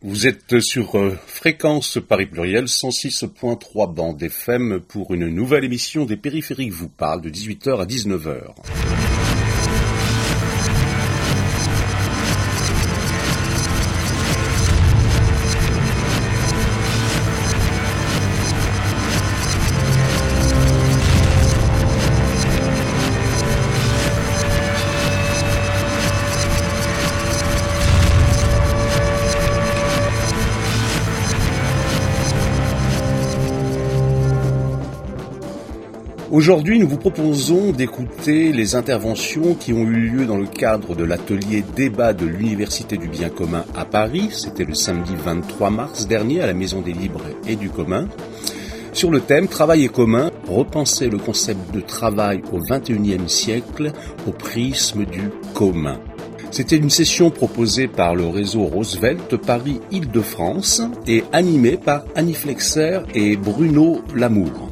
Vous êtes sur euh, Fréquence Paris Pluriel 106.3 bande FM pour une nouvelle émission des périphériques vous parle de 18h à 19h. Aujourd'hui, nous vous proposons d'écouter les interventions qui ont eu lieu dans le cadre de l'atelier débat de l'Université du bien commun à Paris. C'était le samedi 23 mars dernier à la Maison des Libres et du commun. Sur le thème Travail et commun, repenser le concept de travail au XXIe siècle au prisme du commun. C'était une session proposée par le réseau Roosevelt Paris-Île-de-France et animée par Annie Flexer et Bruno Lamour.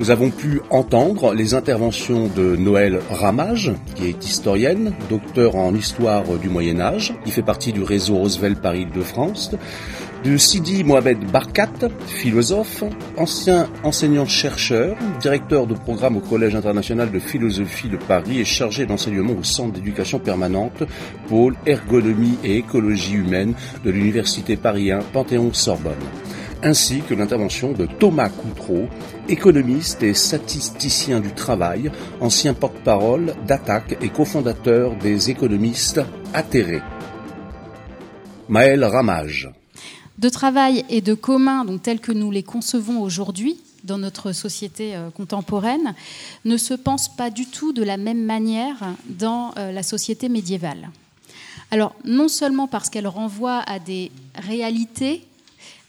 Nous avons pu entendre les interventions de Noël Ramage, qui est historienne, docteur en histoire du Moyen Âge, qui fait partie du réseau Roosevelt Paris-de-France, de Sidi Mohamed Barkat, philosophe, ancien enseignant-chercheur, directeur de programme au Collège international de philosophie de Paris et chargé d'enseignement au Centre d'éducation permanente, pôle ergonomie et écologie humaine de l'Université Paris Panthéon-Sorbonne ainsi que l'intervention de Thomas Coutreau, économiste et statisticien du travail, ancien porte-parole d'Attaque et cofondateur des économistes atterrés. Maël Ramage. De travail et de commun, donc tels que nous les concevons aujourd'hui, dans notre société euh, contemporaine, ne se pensent pas du tout de la même manière dans euh, la société médiévale. Alors, non seulement parce qu'elle renvoie à des réalités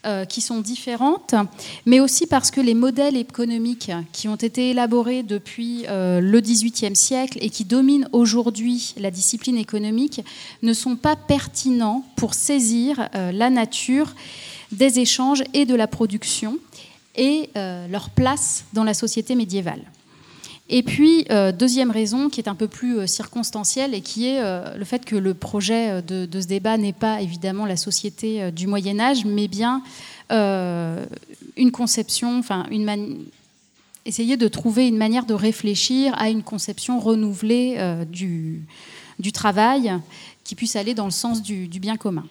euh, qui sont différentes, mais aussi parce que les modèles économiques qui ont été élaborés depuis euh, le XVIIIe siècle et qui dominent aujourd'hui la discipline économique ne sont pas pertinents pour saisir euh, la nature des échanges et de la production et leur place dans la société médiévale. Et puis, euh, deuxième raison, qui est un peu plus euh, circonstancielle, et qui est euh, le fait que le projet de, ce débat n'est pas évidemment la société du Moyen Âge, mais bien une conception, enfin, essayer de trouver une manière de réfléchir à une conception renouvelée du, travail qui puisse aller dans le sens du bien commun.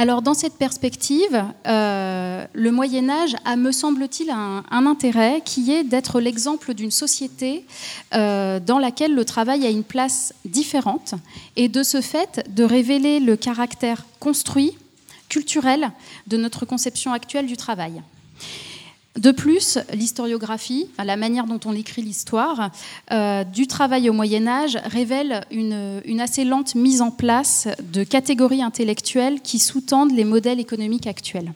Alors dans cette perspective, euh, le Moyen Âge a, me semble-t-il, un, intérêt qui est d'être l'exemple d'une société euh, dans laquelle le travail a une place différente et de ce fait de révéler le caractère construit, culturel de notre conception actuelle du travail. De plus, l'historiographie, la manière dont on écrit l'histoire euh, du travail au Moyen Âge révèle une, assez lente mise en place de catégories intellectuelles qui sous-tendent les modèles économiques actuels.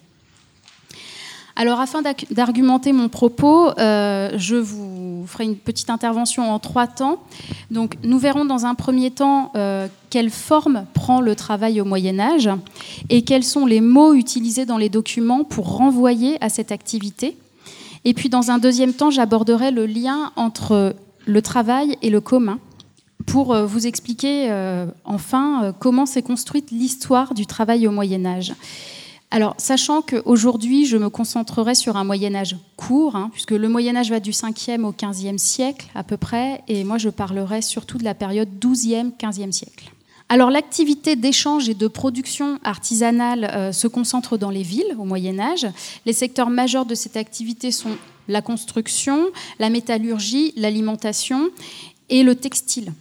Alors, afin d'argumenter mon propos, euh, je vous ferai une petite intervention en trois temps. Donc, nous verrons dans un premier temps euh, quelle forme prend le travail au Moyen Âge et quels sont les mots utilisés dans les documents pour renvoyer à cette activité. Et puis dans un deuxième temps, j'aborderai le lien entre le travail et le commun pour euh, vous expliquer euh, enfin euh, comment s'est construite l'histoire du travail au Moyen Âge. Alors, sachant qu'aujourd'hui, je me concentrerai sur un Moyen Âge court, hein, puisque le Moyen Âge va du 5e au 15e siècle à peu près, et moi je parlerai surtout de la période 12e, 15e siècle. Alors l'activité d'échange et de production artisanale euh, se concentre dans les villes au Moyen Âge. Les secteurs majeurs de cette activité sont la construction, la métallurgie, l'alimentation et le textile.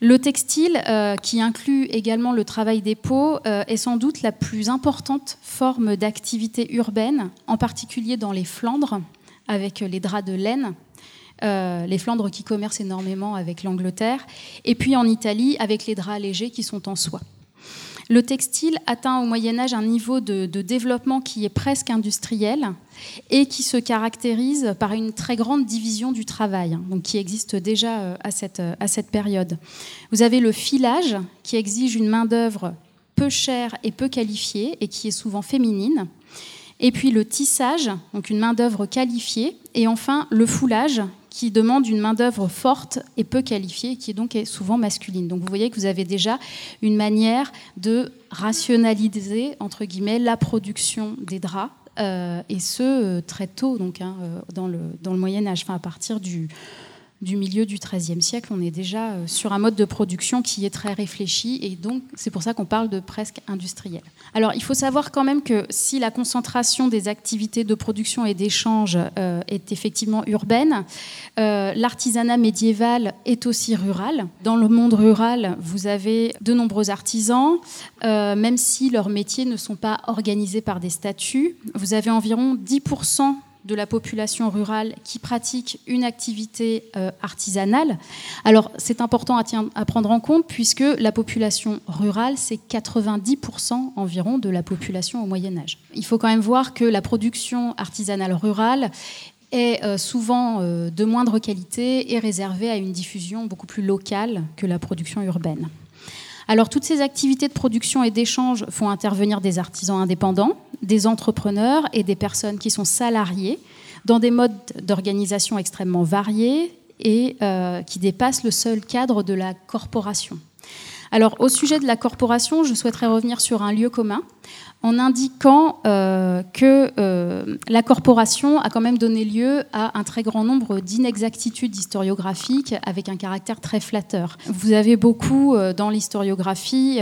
Le textile, euh, qui inclut également le travail des peaux, est sans doute la plus importante forme d'activité urbaine, en particulier dans les Flandres, avec les draps de laine euh, les Flandres qui commercent énormément avec l'Angleterre, et puis en Italie avec les draps légers qui sont en soie. Le textile atteint au Moyen Âge un niveau de, développement qui est presque industriel et qui se caractérise par une très grande division du travail, donc qui existe déjà euh, à cette, à cette période. Vous avez le filage qui exige une main-d'œuvre peu chère et peu qualifiée et qui est souvent féminine. Et puis le tissage, donc une main-d'œuvre qualifiée. Et enfin le foulage, qui demande une main-d'œuvre forte et peu qualifiée, qui est donc souvent masculine. Donc vous voyez que vous avez déjà une manière de rationaliser, entre guillemets, la production des draps, euh, et ce, euh, très tôt, donc, hein, euh, dans, le, Moyen Âge, à partir du du milieu du XIIIe siècle, on est déjà euh, sur un mode de production qui est très réfléchi et donc c'est pour ça qu'on parle de presque industriel. Alors il faut savoir quand même que si la concentration des activités de production et d'échange euh, est effectivement urbaine, euh, l'artisanat médiéval est aussi rural. Dans le monde rural, vous avez de nombreux artisans, même si leurs métiers ne sont pas organisés par des statuts. Vous avez environ 10% de la population rurale qui pratique une activité euh, artisanale. Alors c'est important à, prendre en compte puisque la population rurale, c'est 90% environ de la population au Moyen Âge. Il faut quand même voir que la production artisanale rurale est euh, souvent euh, de moindre qualité et réservée à une diffusion beaucoup plus locale que la production urbaine. Alors toutes ces activités de production et d'échange font intervenir des artisans indépendants, des entrepreneurs et des personnes qui sont salariées dans des modes d'organisation extrêmement variés et euh, qui dépassent le seul cadre de la corporation. Alors au sujet de la corporation, je souhaiterais revenir sur un lieu commun en indiquant euh, que euh, la corporation a quand même donné lieu à un très grand nombre d'inexactitudes historiographiques avec un caractère très flatteur. Vous avez beaucoup euh, dans l'historiographie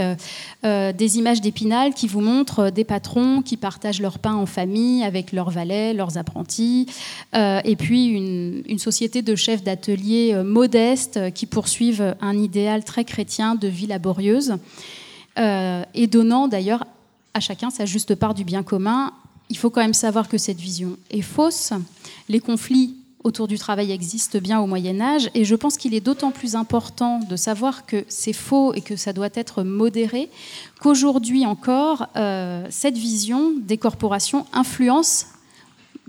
des images d'Épinal qui vous montrent des patrons qui partagent leur pain en famille avec leurs valets, leurs apprentis, et puis une, une société de chefs d'atelier modestes qui poursuivent un idéal très chrétien de vie laborieuse. et donnant d'ailleurs à chacun sa juste part du bien commun. Il faut quand même savoir que cette vision est fausse. Les conflits autour du travail existent bien au Moyen Âge et je pense qu'il est d'autant plus important de savoir que c'est faux et que ça doit être modéré qu'aujourd'hui encore, euh, cette vision des corporations influence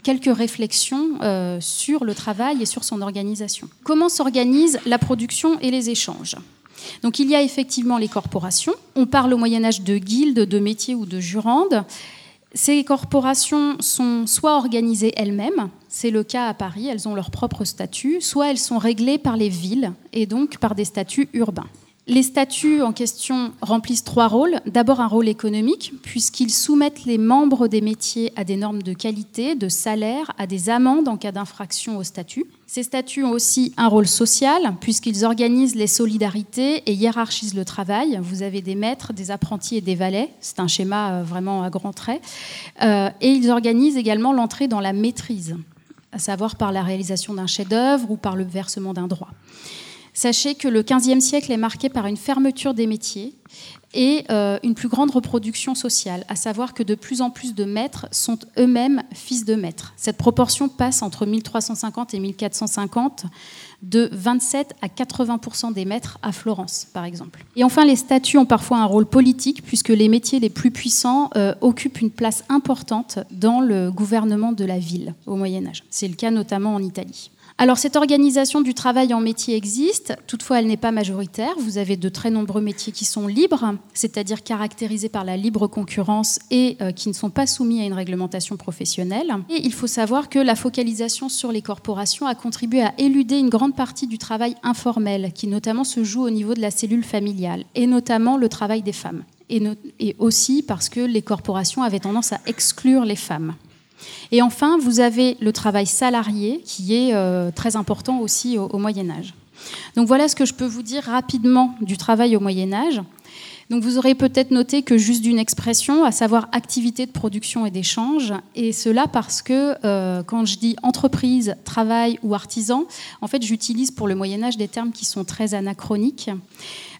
quelques réflexions euh, sur le travail et sur son organisation. Comment s'organise la production et les échanges? Donc il y a effectivement les corporations. On parle au Moyen Âge de guildes, de métiers ou de jurandes. Ces corporations sont soit organisées elles-mêmes, c'est le cas à Paris, elles ont leur propre statut, soit elles sont réglées par les villes et donc par des statuts urbains. Les statuts en question remplissent trois rôles. D'abord un rôle économique, puisqu'ils soumettent les membres des métiers à des normes de qualité, de salaire, à des amendes en cas d'infraction au statut. Ces statuts ont aussi un rôle social, puisqu'ils organisent les solidarités et hiérarchisent le travail. Vous avez des maîtres, des apprentis et des valets. C'est un schéma euh, vraiment à grands traits. Euh, et ils organisent également l'entrée dans la maîtrise, à savoir par la réalisation d'un chef-d'œuvre ou par le versement d'un droit. Sachez que le XVe siècle est marqué par une fermeture des métiers et euh, une plus grande reproduction sociale, à savoir que de plus en plus de maîtres sont eux-mêmes fils de maîtres. Cette proportion passe entre 1350 et 1450 de 27 à 80 des maîtres à Florence, par exemple. Et enfin, les statuts ont parfois un rôle politique, puisque les métiers les plus puissants euh, occupent une place importante dans le gouvernement de la ville au Moyen Âge. C'est le cas notamment en Italie. Alors cette organisation du travail en métier existe, toutefois elle n'est pas majoritaire. Vous avez de très nombreux métiers qui sont libres, c'est-à-dire caractérisés par la libre concurrence et euh, qui ne sont pas soumis à une réglementation professionnelle. Et il faut savoir que la focalisation sur les corporations a contribué à éluder une grande partie du travail informel, qui notamment se joue au niveau de la cellule familiale, et notamment le travail des femmes. Et, et aussi parce que les corporations avaient tendance à exclure les femmes. Et enfin, vous avez le travail salarié qui est euh, très important aussi au, Moyen Âge. Donc voilà ce que je peux vous dire rapidement du travail au Moyen Âge. Donc vous aurez peut-être noté que juste d'une expression, à savoir activité de production et d'échange, et cela parce que euh, quand je dis entreprise, travail ou artisan, en fait j'utilise pour le Moyen Âge des termes qui sont très anachroniques.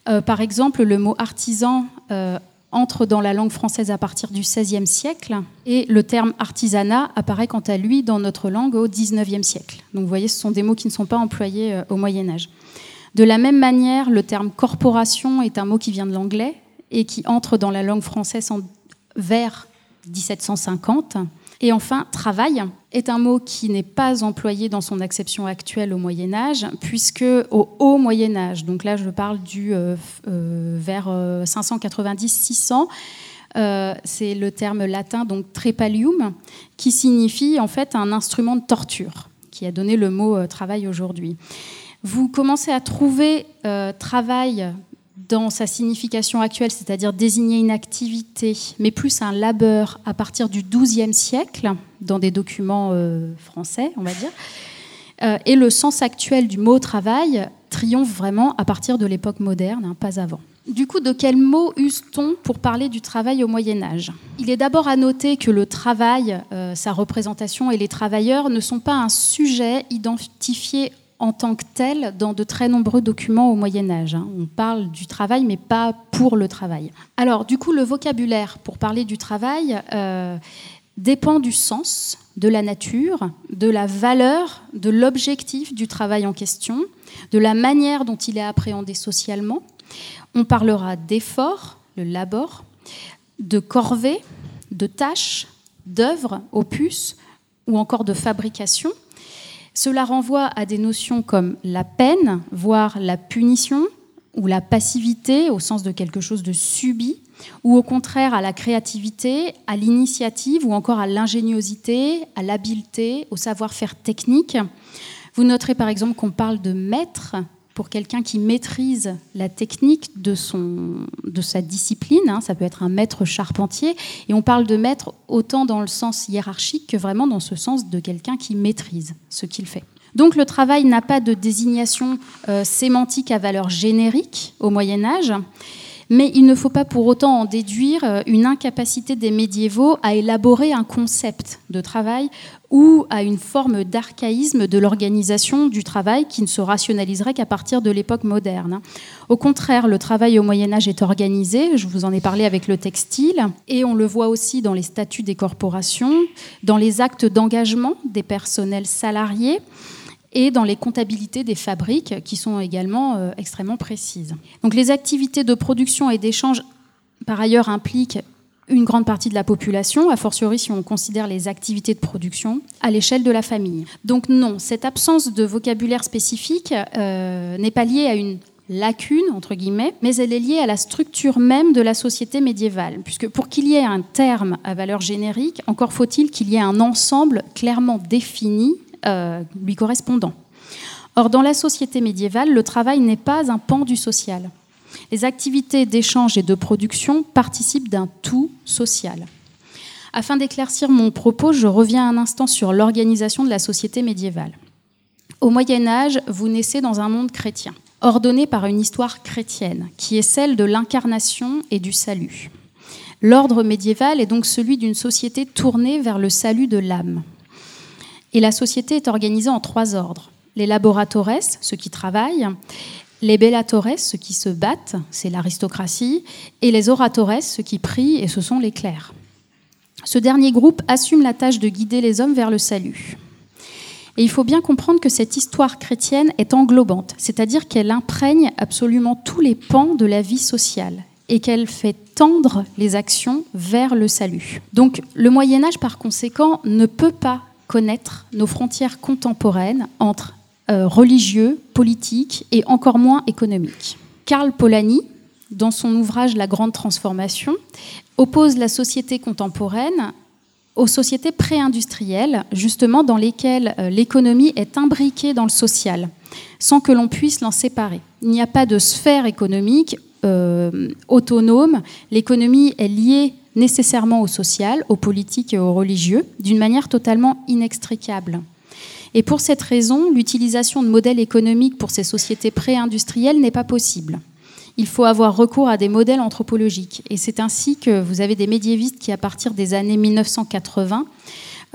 Euh, par exemple, le mot artisan entre dans la langue française à partir du XVIe siècle et le terme artisanat apparaît quant à lui dans notre langue au XIXe siècle. Donc vous voyez, ce sont des mots qui ne sont pas employés euh, au Moyen Âge. De la même manière, le terme corporation est un mot qui vient de l'anglais et qui entre dans la langue française vers 1750 et enfin, travail est un mot qui n'est pas employé dans son acception actuelle au Moyen Âge, puisque au haut Moyen Âge, donc là je parle du euh, euh, vers 590-600, euh, c'est le terme latin donc trepalium, qui signifie en fait un instrument de torture qui a donné le mot travail aujourd'hui. Vous commencez à trouver travail dans sa signification actuelle, c'est-à-dire désigner une activité, mais plus un labeur à partir du XIIe siècle, dans des documents français, on va dire. et le sens actuel du mot travail triomphe vraiment à partir de l'époque moderne, hein, pas avant. Du coup, de quel mot use-t-on pour parler du travail au Moyen Âge? Il est d'abord à noter que le travail, euh, sa représentation et les travailleurs ne sont pas un sujet identifié en tant que tel dans de très nombreux documents au Moyen Âge. Hein. On parle du travail, mais pas pour le travail. Alors, du coup, le vocabulaire pour parler du travail euh, dépend du sens, de la nature, de la valeur, de l'objectif du travail en question, de la manière dont il est appréhendé socialement. On parlera d'effort, le labor, de corvée, de tâches, d'œuvres, opus, ou encore de fabrication. Cela renvoie à des notions comme la peine, voire la punition, ou la passivité au sens de quelque chose de subi, ou au contraire à la créativité, à l'initiative, ou encore à l'ingéniosité, à l'habileté, au savoir-faire technique. Vous noterez par exemple qu'on parle de maître pour quelqu'un qui maîtrise la technique de, son, sa discipline. Hein. ça peut être un maître charpentier. Et on parle de maître autant dans le sens hiérarchique que vraiment dans ce sens de quelqu'un qui maîtrise ce qu'il fait. Donc le travail n'a pas de désignation euh, sémantique à valeur générique au Moyen Âge mais il ne faut pas pour autant en déduire euh, une incapacité des médiévaux à élaborer un concept de travail ou à une forme d'archaïsme de l'organisation du travail qui ne se rationaliserait qu'à partir de l'époque moderne. Au contraire, le travail au Moyen Âge est organisé, je vous en ai parlé avec le textile, et on le voit aussi dans les statuts des corporations, dans les actes d'engagement des personnels salariés et dans les comptabilités des fabriques qui sont également euh, extrêmement précises. Donc les activités de production et d'échange, par ailleurs, impliquent une grande partie de la population, a fortiori si on considère les activités de production à l'échelle de la famille. Donc non, cette absence de vocabulaire spécifique euh, n'est pas liée à une lacune, entre guillemets, mais elle est liée à la structure même de la société médiévale. Puisque pour qu'il y ait un terme à valeur générique, encore faut-il qu'il y ait un ensemble clairement défini euh, lui correspondant. Or, dans la société médiévale, le travail n'est pas un pan du social. Les activités d'échange et de production participent d'un tout social. Afin d'éclaircir mon propos, je reviens un instant sur l'organisation de la société médiévale. Au Moyen Âge, vous naissez dans un monde chrétien, ordonné par une histoire chrétienne, qui est celle de l'incarnation et du salut. L'ordre médiéval est donc celui d'une société tournée vers le salut de l'âme, et la société est organisée en trois ordres. Les laboratores, ceux qui travaillent, les bellatores, ceux qui se battent, c'est l'aristocratie, et les oratores, ceux qui prient, et ce sont les clercs. Ce dernier groupe assume la tâche de guider les hommes vers le salut. Et il faut bien comprendre que cette histoire chrétienne est englobante, c'est-à-dire qu'elle imprègne absolument tous les pans de la vie sociale et qu'elle fait tendre les actions vers le salut. Donc le Moyen Âge, par conséquent, ne peut pas connaître nos frontières contemporaines entre euh, religieux, politiques et encore moins économiques. Karl Polanyi, dans son ouvrage La Grande Transformation, oppose la société contemporaine aux sociétés pré-industrielles, justement dans lesquelles euh, l'économie est imbriquée dans le social, sans que l'on puisse l'en séparer. Il n'y a pas de sphère économique euh, autonome, l'économie est liée nécessairement au social, au politique et au religieux, d'une manière totalement inextricable. Et pour cette raison, l'utilisation de modèles économiques pour ces sociétés pré-industrielles n'est pas possible. Il faut avoir recours à des modèles anthropologiques. Et c'est ainsi que vous avez des médiévistes qui, à partir des années 1980,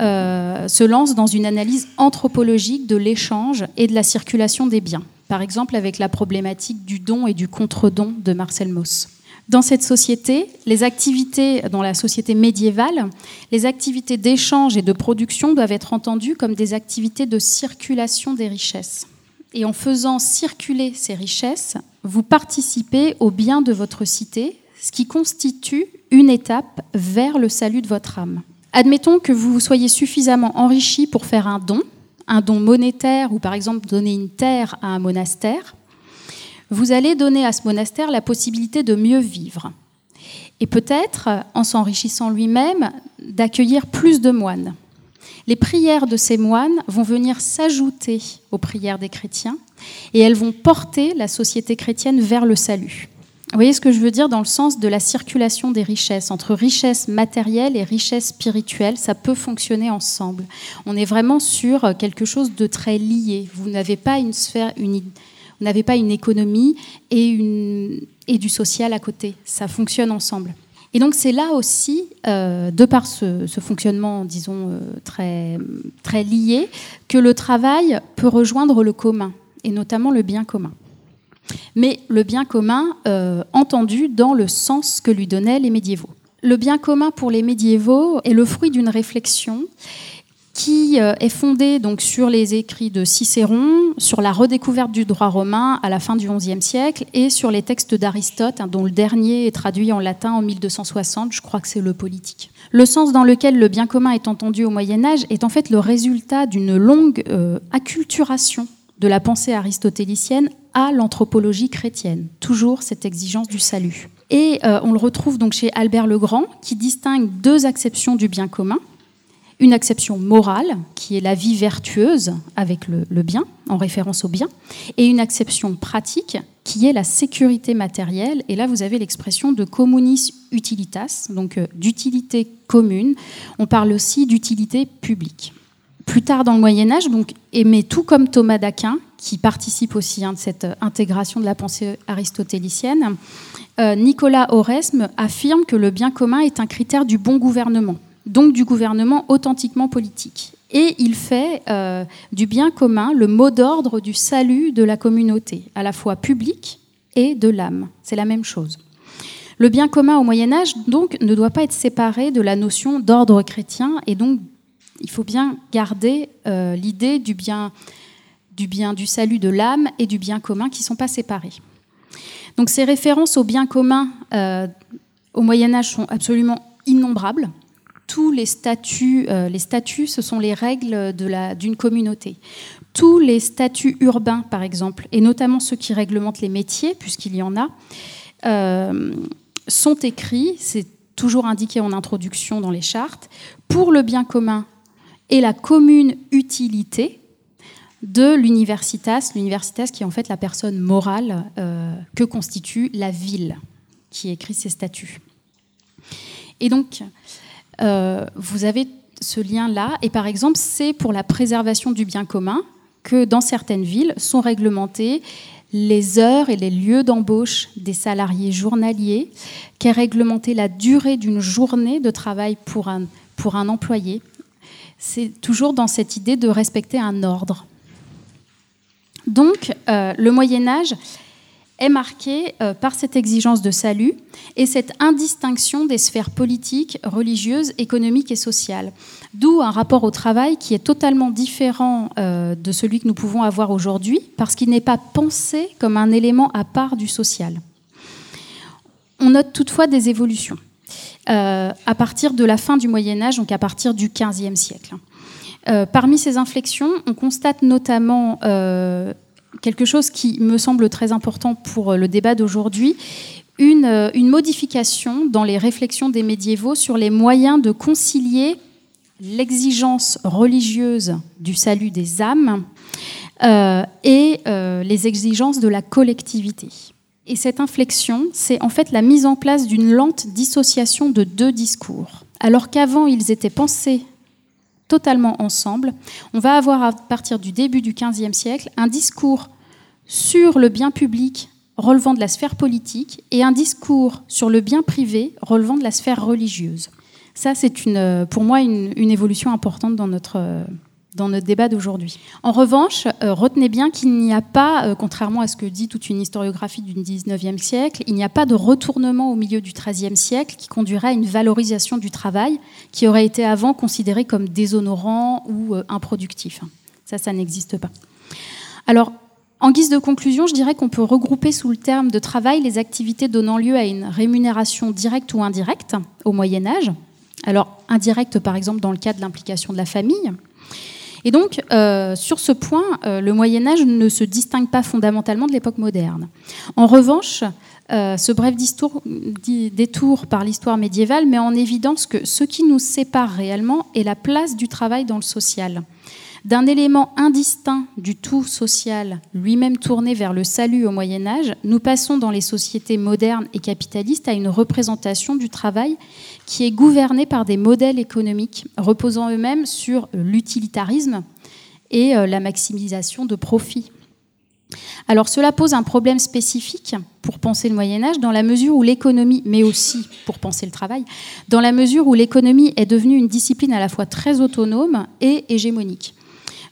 euh, se lancent dans une analyse anthropologique de l'échange et de la circulation des biens. Par exemple, avec la problématique du don et du contre-don de Marcel Mauss. Dans cette société, les activités, dans la société médiévale, les activités d'échange et de production doivent être entendues comme des activités de circulation des richesses. Et en faisant circuler ces richesses, vous participez au bien de votre cité, ce qui constitue une étape vers le salut de votre âme. Admettons que vous soyez suffisamment enrichi pour faire un don, un don monétaire ou par exemple donner une terre à un monastère vous allez donner à ce monastère la possibilité de mieux vivre. Et peut-être, en s'enrichissant lui-même, d'accueillir plus de moines. Les prières de ces moines vont venir s'ajouter aux prières des chrétiens et elles vont porter la société chrétienne vers le salut. Vous voyez ce que je veux dire dans le sens de la circulation des richesses, entre richesse matérielle et richesse spirituelle, ça peut fonctionner ensemble. On est vraiment sur quelque chose de très lié. Vous n'avez pas une sphère, une, n'avez pas une économie et, une, du social à côté. Ça fonctionne ensemble. Et donc c'est là aussi, euh, de par ce, fonctionnement, disons, euh, très, très lié, que le travail peut rejoindre le commun, et notamment le bien commun. Mais le bien commun euh, entendu dans le sens que lui donnaient les médiévaux. Le bien commun pour les médiévaux est le fruit d'une réflexion qui euh, est fondée donc sur les écrits de Cicéron, sur la redécouverte du droit romain à la fin du XIe siècle et sur les textes d'Aristote, hein, dont le dernier est traduit en latin en 1260, je crois que c'est le politique. Le sens dans lequel le bien commun est entendu au Moyen Âge est en fait le résultat d'une longue euh, acculturation de la pensée aristotélicienne à l'anthropologie chrétienne, toujours cette exigence du salut. Et euh, on le retrouve donc chez Albert le Grand, qui distingue deux acceptions du bien commun une acception morale, qui est la vie vertueuse avec le, bien, en référence au bien, et une acception pratique, qui est la sécurité matérielle. Et là, vous avez l'expression de communis utilitas, donc euh, d'utilité commune. On parle aussi d'utilité publique. Plus tard dans le Moyen Âge, donc, mais tout comme Thomas d'Aquin, qui participe aussi hein, de cette euh, intégration de la pensée aristotélicienne, euh, Nicolas Oresme affirme que le bien commun est un critère du bon gouvernement donc du gouvernement authentiquement politique. Et il fait euh, du bien commun le mot d'ordre du salut de la communauté, à la fois public et de l'âme. C'est la même chose. Le bien commun au Moyen Âge, donc, ne doit pas être séparé de la notion d'ordre chrétien, et donc il faut bien garder euh, l'idée du bien, du bien du salut de l'âme et du bien commun qui ne sont pas séparés. Donc ces références au bien commun euh, au Moyen Âge sont absolument innombrables tous les statuts, euh, les statuts, ce sont les règles d'une communauté. Tous les statuts urbains, par exemple, et notamment ceux qui réglementent les métiers, puisqu'il y en a, euh, sont écrits, c'est toujours indiqué en introduction dans les chartes, pour le bien commun et la commune utilité de l'universitas, l'universitas qui est en fait la personne morale euh, que constitue la ville qui écrit ces statuts. Et donc, vous avez ce lien-là. Et par exemple, c'est pour la préservation du bien commun que dans certaines villes sont réglementées les heures et les lieux d'embauche des salariés journaliers, qu'est réglementée la durée d'une journée de travail pour un, pour un employé. C'est toujours dans cette idée de respecter un ordre. Donc, euh, le Moyen Âge est marqué euh, par cette exigence de salut et cette indistinction des sphères politiques, religieuses, économiques et sociales. D'où un rapport au travail qui est totalement différent euh, de celui que nous pouvons avoir aujourd'hui, parce qu'il n'est pas pensé comme un élément à part du social. On note toutefois des évolutions euh, à partir de la fin du Moyen Âge, donc à partir du XVe siècle. parmi ces inflexions, on constate notamment quelque chose qui me semble très important pour le débat d'aujourd'hui, une, une, modification dans les réflexions des médiévaux sur les moyens de concilier l'exigence religieuse du salut des âmes euh, et euh, les exigences de la collectivité. Et cette inflexion, c'est en fait la mise en place d'une lente dissociation de deux discours. Alors qu'avant, ils étaient pensés totalement ensemble, on va avoir à partir du début du XVe siècle un discours sur le bien public relevant de la sphère politique et un discours sur le bien privé relevant de la sphère religieuse. Ça, c'est pour moi une, évolution importante dans notre, dans notre débat d'aujourd'hui. En revanche, euh, retenez bien qu'il n'y a pas, euh, contrairement à ce que dit toute une historiographie du XIXe siècle, il n'y a pas de retournement au milieu du XIIIe siècle qui conduirait à une valorisation du travail qui aurait été avant considéré comme déshonorant ou euh, improductif. Ça, ça n'existe pas. Alors, en guise de conclusion, je dirais qu'on peut regrouper sous le terme de travail les activités donnant lieu à une rémunération directe ou indirecte au Moyen Âge. Alors, indirecte, par exemple, dans le cas de l'implication de la famille. Et donc, euh, sur ce point, euh, le Moyen Âge ne se distingue pas fondamentalement de l'époque moderne. En revanche, euh, ce bref détour par l'histoire médiévale met en évidence que ce qui nous sépare réellement est la place du travail dans le social. D'un élément indistinct du tout social, lui-même tourné vers le salut au Moyen Âge, nous passons dans les sociétés modernes et capitalistes à une représentation du travail qui est gouvernée par des modèles économiques reposant eux-mêmes sur l'utilitarisme et euh, la maximisation de profits. Alors cela pose un problème spécifique pour penser le Moyen Âge dans la mesure où l'économie, mais aussi pour penser le travail, dans la mesure où l'économie est devenue une discipline à la fois très autonome et hégémonique.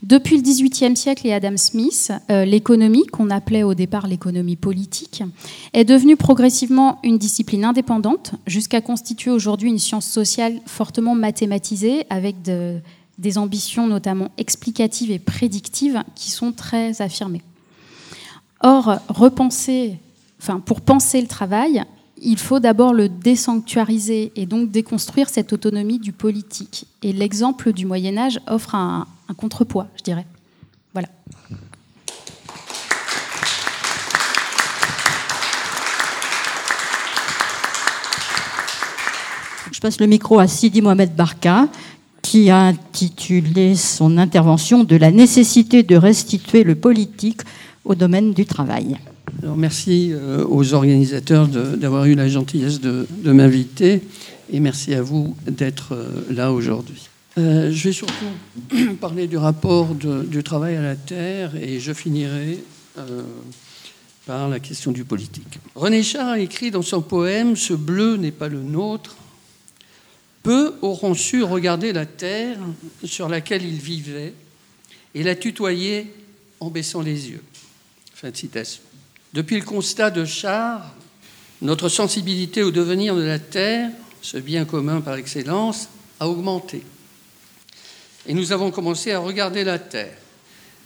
Depuis le XVIIIe siècle et Adam Smith, euh, l'économie, qu'on appelait au départ l'économie politique, est devenue progressivement une discipline indépendante, jusqu'à constituer aujourd'hui une science sociale fortement mathématisée, avec des ambitions notamment explicatives et prédictives qui sont très affirmées. Or, repenser, enfin, pour penser le travail, il faut d'abord le désanctuariser et donc déconstruire cette autonomie du politique. Et l'exemple du Moyen Âge offre un, contrepoids, je dirais. Voilà. Je passe le micro à Sidi Mohamed Barka, qui a intitulé son intervention de la nécessité de restituer le politique au domaine du travail merci euh, aux organisateurs d'avoir eu la gentillesse de, m'inviter et merci à vous d'être euh, là aujourd'hui. Euh, je vais surtout parler du rapport du travail à la terre et je finirai par la question du politique. René Char a écrit dans son poème Ce bleu n'est pas le nôtre. Peu auront su regarder la terre sur laquelle ils vivaient et la tutoyer en baissant les yeux. Fin de citation. Depuis le constat de Char, notre sensibilité au devenir de la Terre, ce bien commun par excellence, a augmenté. Et nous avons commencé à regarder la Terre.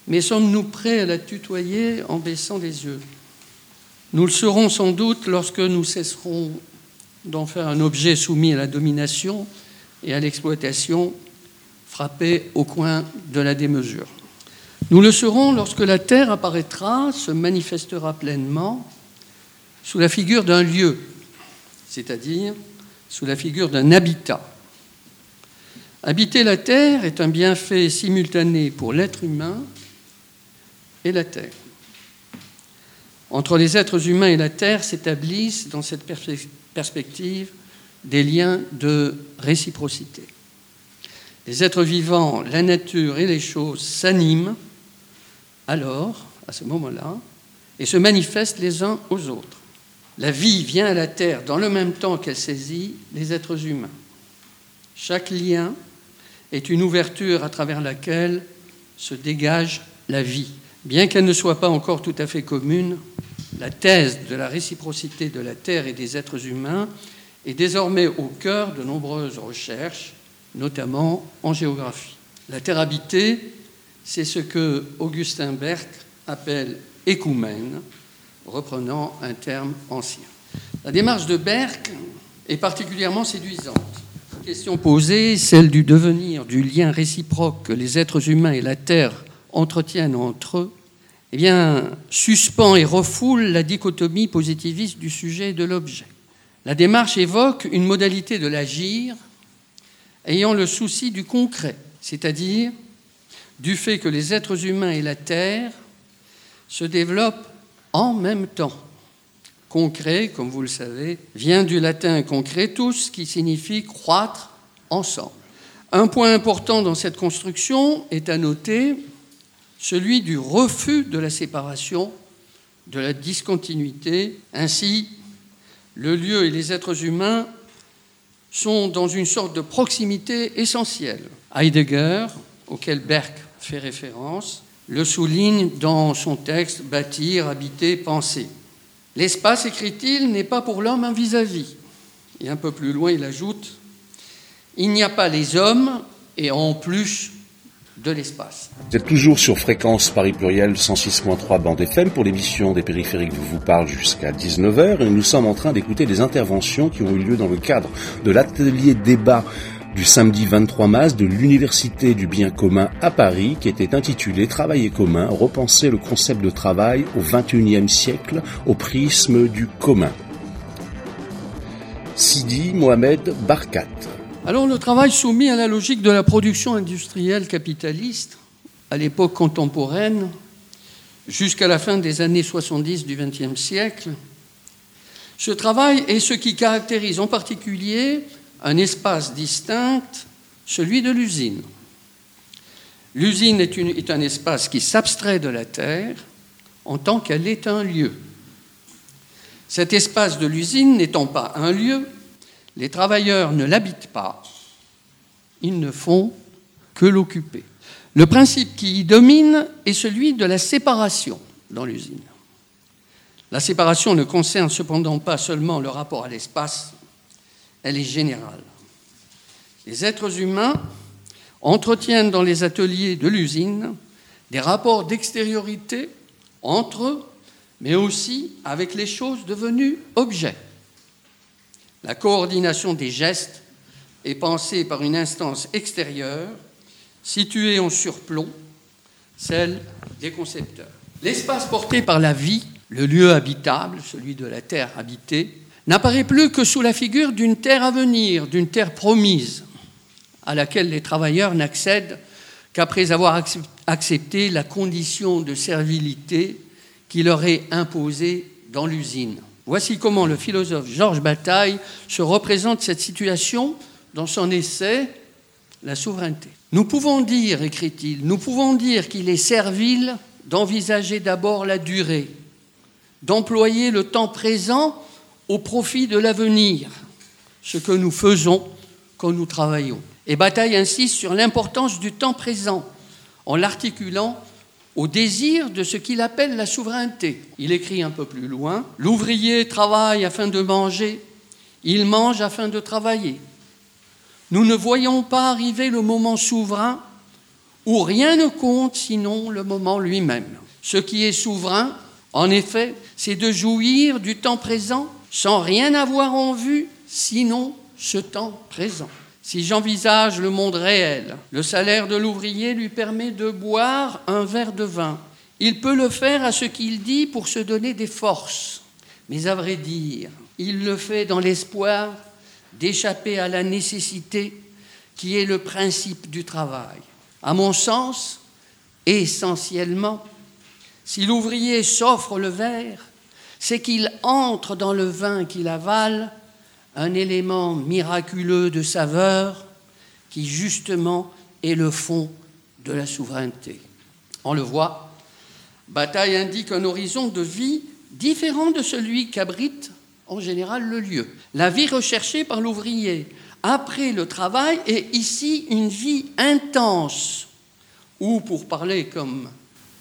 Mais sommes-nous prêts à la tutoyer en baissant les yeux? Nous le serons sans doute lorsque nous cesserons d'en faire un objet soumis à la domination et à l'exploitation, frappé au coin de la démesure. Nous le serons lorsque la terre apparaîtra, se manifestera pleinement sous la figure d'un lieu, c'est-à-dire sous la figure d'un habitat. Habiter la terre est un bienfait simultané pour l'être humain et la terre. Entre les êtres humains et la terre s'établissent dans cette perspective des liens de réciprocité. Les êtres vivants, la nature et les choses s'animent alors, à ce moment-là, et se manifestent les uns aux autres. La vie vient à la Terre dans le même temps qu'elle saisit les êtres humains. Chaque lien est une ouverture à travers laquelle se dégage la vie. Bien qu'elle ne soit pas encore tout à fait commune, la thèse de la réciprocité de la Terre et des êtres humains est désormais au cœur de nombreuses recherches, notamment en géographie. La Terre habitée c'est ce que Augustin Berck appelle écoumène, reprenant un terme ancien. La démarche de Berck est particulièrement séduisante. La question posée, celle du devenir, du lien réciproque que les êtres humains et la Terre entretiennent entre eux, eh suspend et refoule la dichotomie positiviste du sujet et de l'objet. La démarche évoque une modalité de l'agir ayant le souci du concret, c'est-à-dire du fait que les êtres humains et la Terre se développent en même temps. Concret, comme vous le savez, vient du latin concretus, qui signifie croître ensemble. Un point important dans cette construction est à noter celui du refus de la séparation, de la discontinuité. Ainsi, le lieu et les êtres humains sont dans une sorte de proximité essentielle. Heidegger, auquel Berck fait référence, le souligne dans son texte Bâtir, habiter, penser. L'espace, écrit-il, n'est pas pour l'homme un vis-à-vis. Et un peu plus loin, il ajoute Il n'y a pas les hommes et en plus de l'espace. Vous êtes toujours sur Fréquence Paris Pluriel 106.3 bande FM pour l'émission des périphériques vous vous parle jusqu'à 19h et nous sommes en train d'écouter des interventions qui ont eu lieu dans le cadre de l'atelier débat du samedi 23 mars de l'Université du bien commun à Paris qui était intitulé Travail commun, repenser le concept de travail au XXIe siècle au prisme du commun. Sidi Mohamed Barkat. Alors le travail soumis à la logique de la production industrielle capitaliste à l'époque contemporaine, jusqu'à la fin des années 70 du XXe siècle, ce travail est ce qui caractérise en particulier un espace distinct, celui de l'usine. L'usine est, un espace qui s'abstrait de la Terre en tant qu'elle est un lieu. Cet espace de l'usine n'étant pas un lieu, les travailleurs ne l'habitent pas, ils ne font que l'occuper. Le principe qui y domine est celui de la séparation dans l'usine. La séparation ne concerne cependant pas seulement le rapport à l'espace, elle est générale. Les êtres humains entretiennent dans les ateliers de l'usine des rapports d'extériorité entre eux, mais aussi avec les choses devenues objets. La coordination des gestes est pensée par une instance extérieure, située en surplomb, celle des concepteurs. L'espace porté par la vie le lieu habitable, celui de la terre habitée, n'apparaît plus que sous la figure d'une terre à venir, d'une terre promise, à laquelle les travailleurs n'accèdent qu'après avoir accepté la condition de servilité qui leur est imposée dans l'usine. Voici comment le philosophe Georges Bataille se représente cette situation dans son essai La souveraineté. Nous pouvons dire, écrit-il, nous pouvons dire qu'il est servile d'envisager d'abord la durée, d'employer le temps présent au profit de l'avenir, ce que nous faisons quand nous travaillons. Et Bataille insiste sur l'importance du temps présent en l'articulant au désir de ce qu'il appelle la souveraineté. Il écrit un peu plus loin, L'ouvrier travaille afin de manger, il mange afin de travailler. Nous ne voyons pas arriver le moment souverain où rien ne compte sinon le moment lui-même. Ce qui est souverain, en effet, c'est de jouir du temps présent sans rien avoir en vue, sinon ce temps présent. Si j'envisage le monde réel, le salaire de l'ouvrier lui permet de boire un verre de vin. Il peut le faire à ce qu'il dit pour se donner des forces. Mais à vrai dire, il le fait dans l'espoir d'échapper à la nécessité qui est le principe du travail. À mon sens, essentiellement, si l'ouvrier s'offre le verre, c'est qu'il entre dans le vin qu'il avale un élément miraculeux de saveur qui justement est le fond de la souveraineté. On le voit, Bataille indique un horizon de vie différent de celui qu'abrite en général le lieu. La vie recherchée par l'ouvrier après le travail est ici une vie intense, ou pour parler comme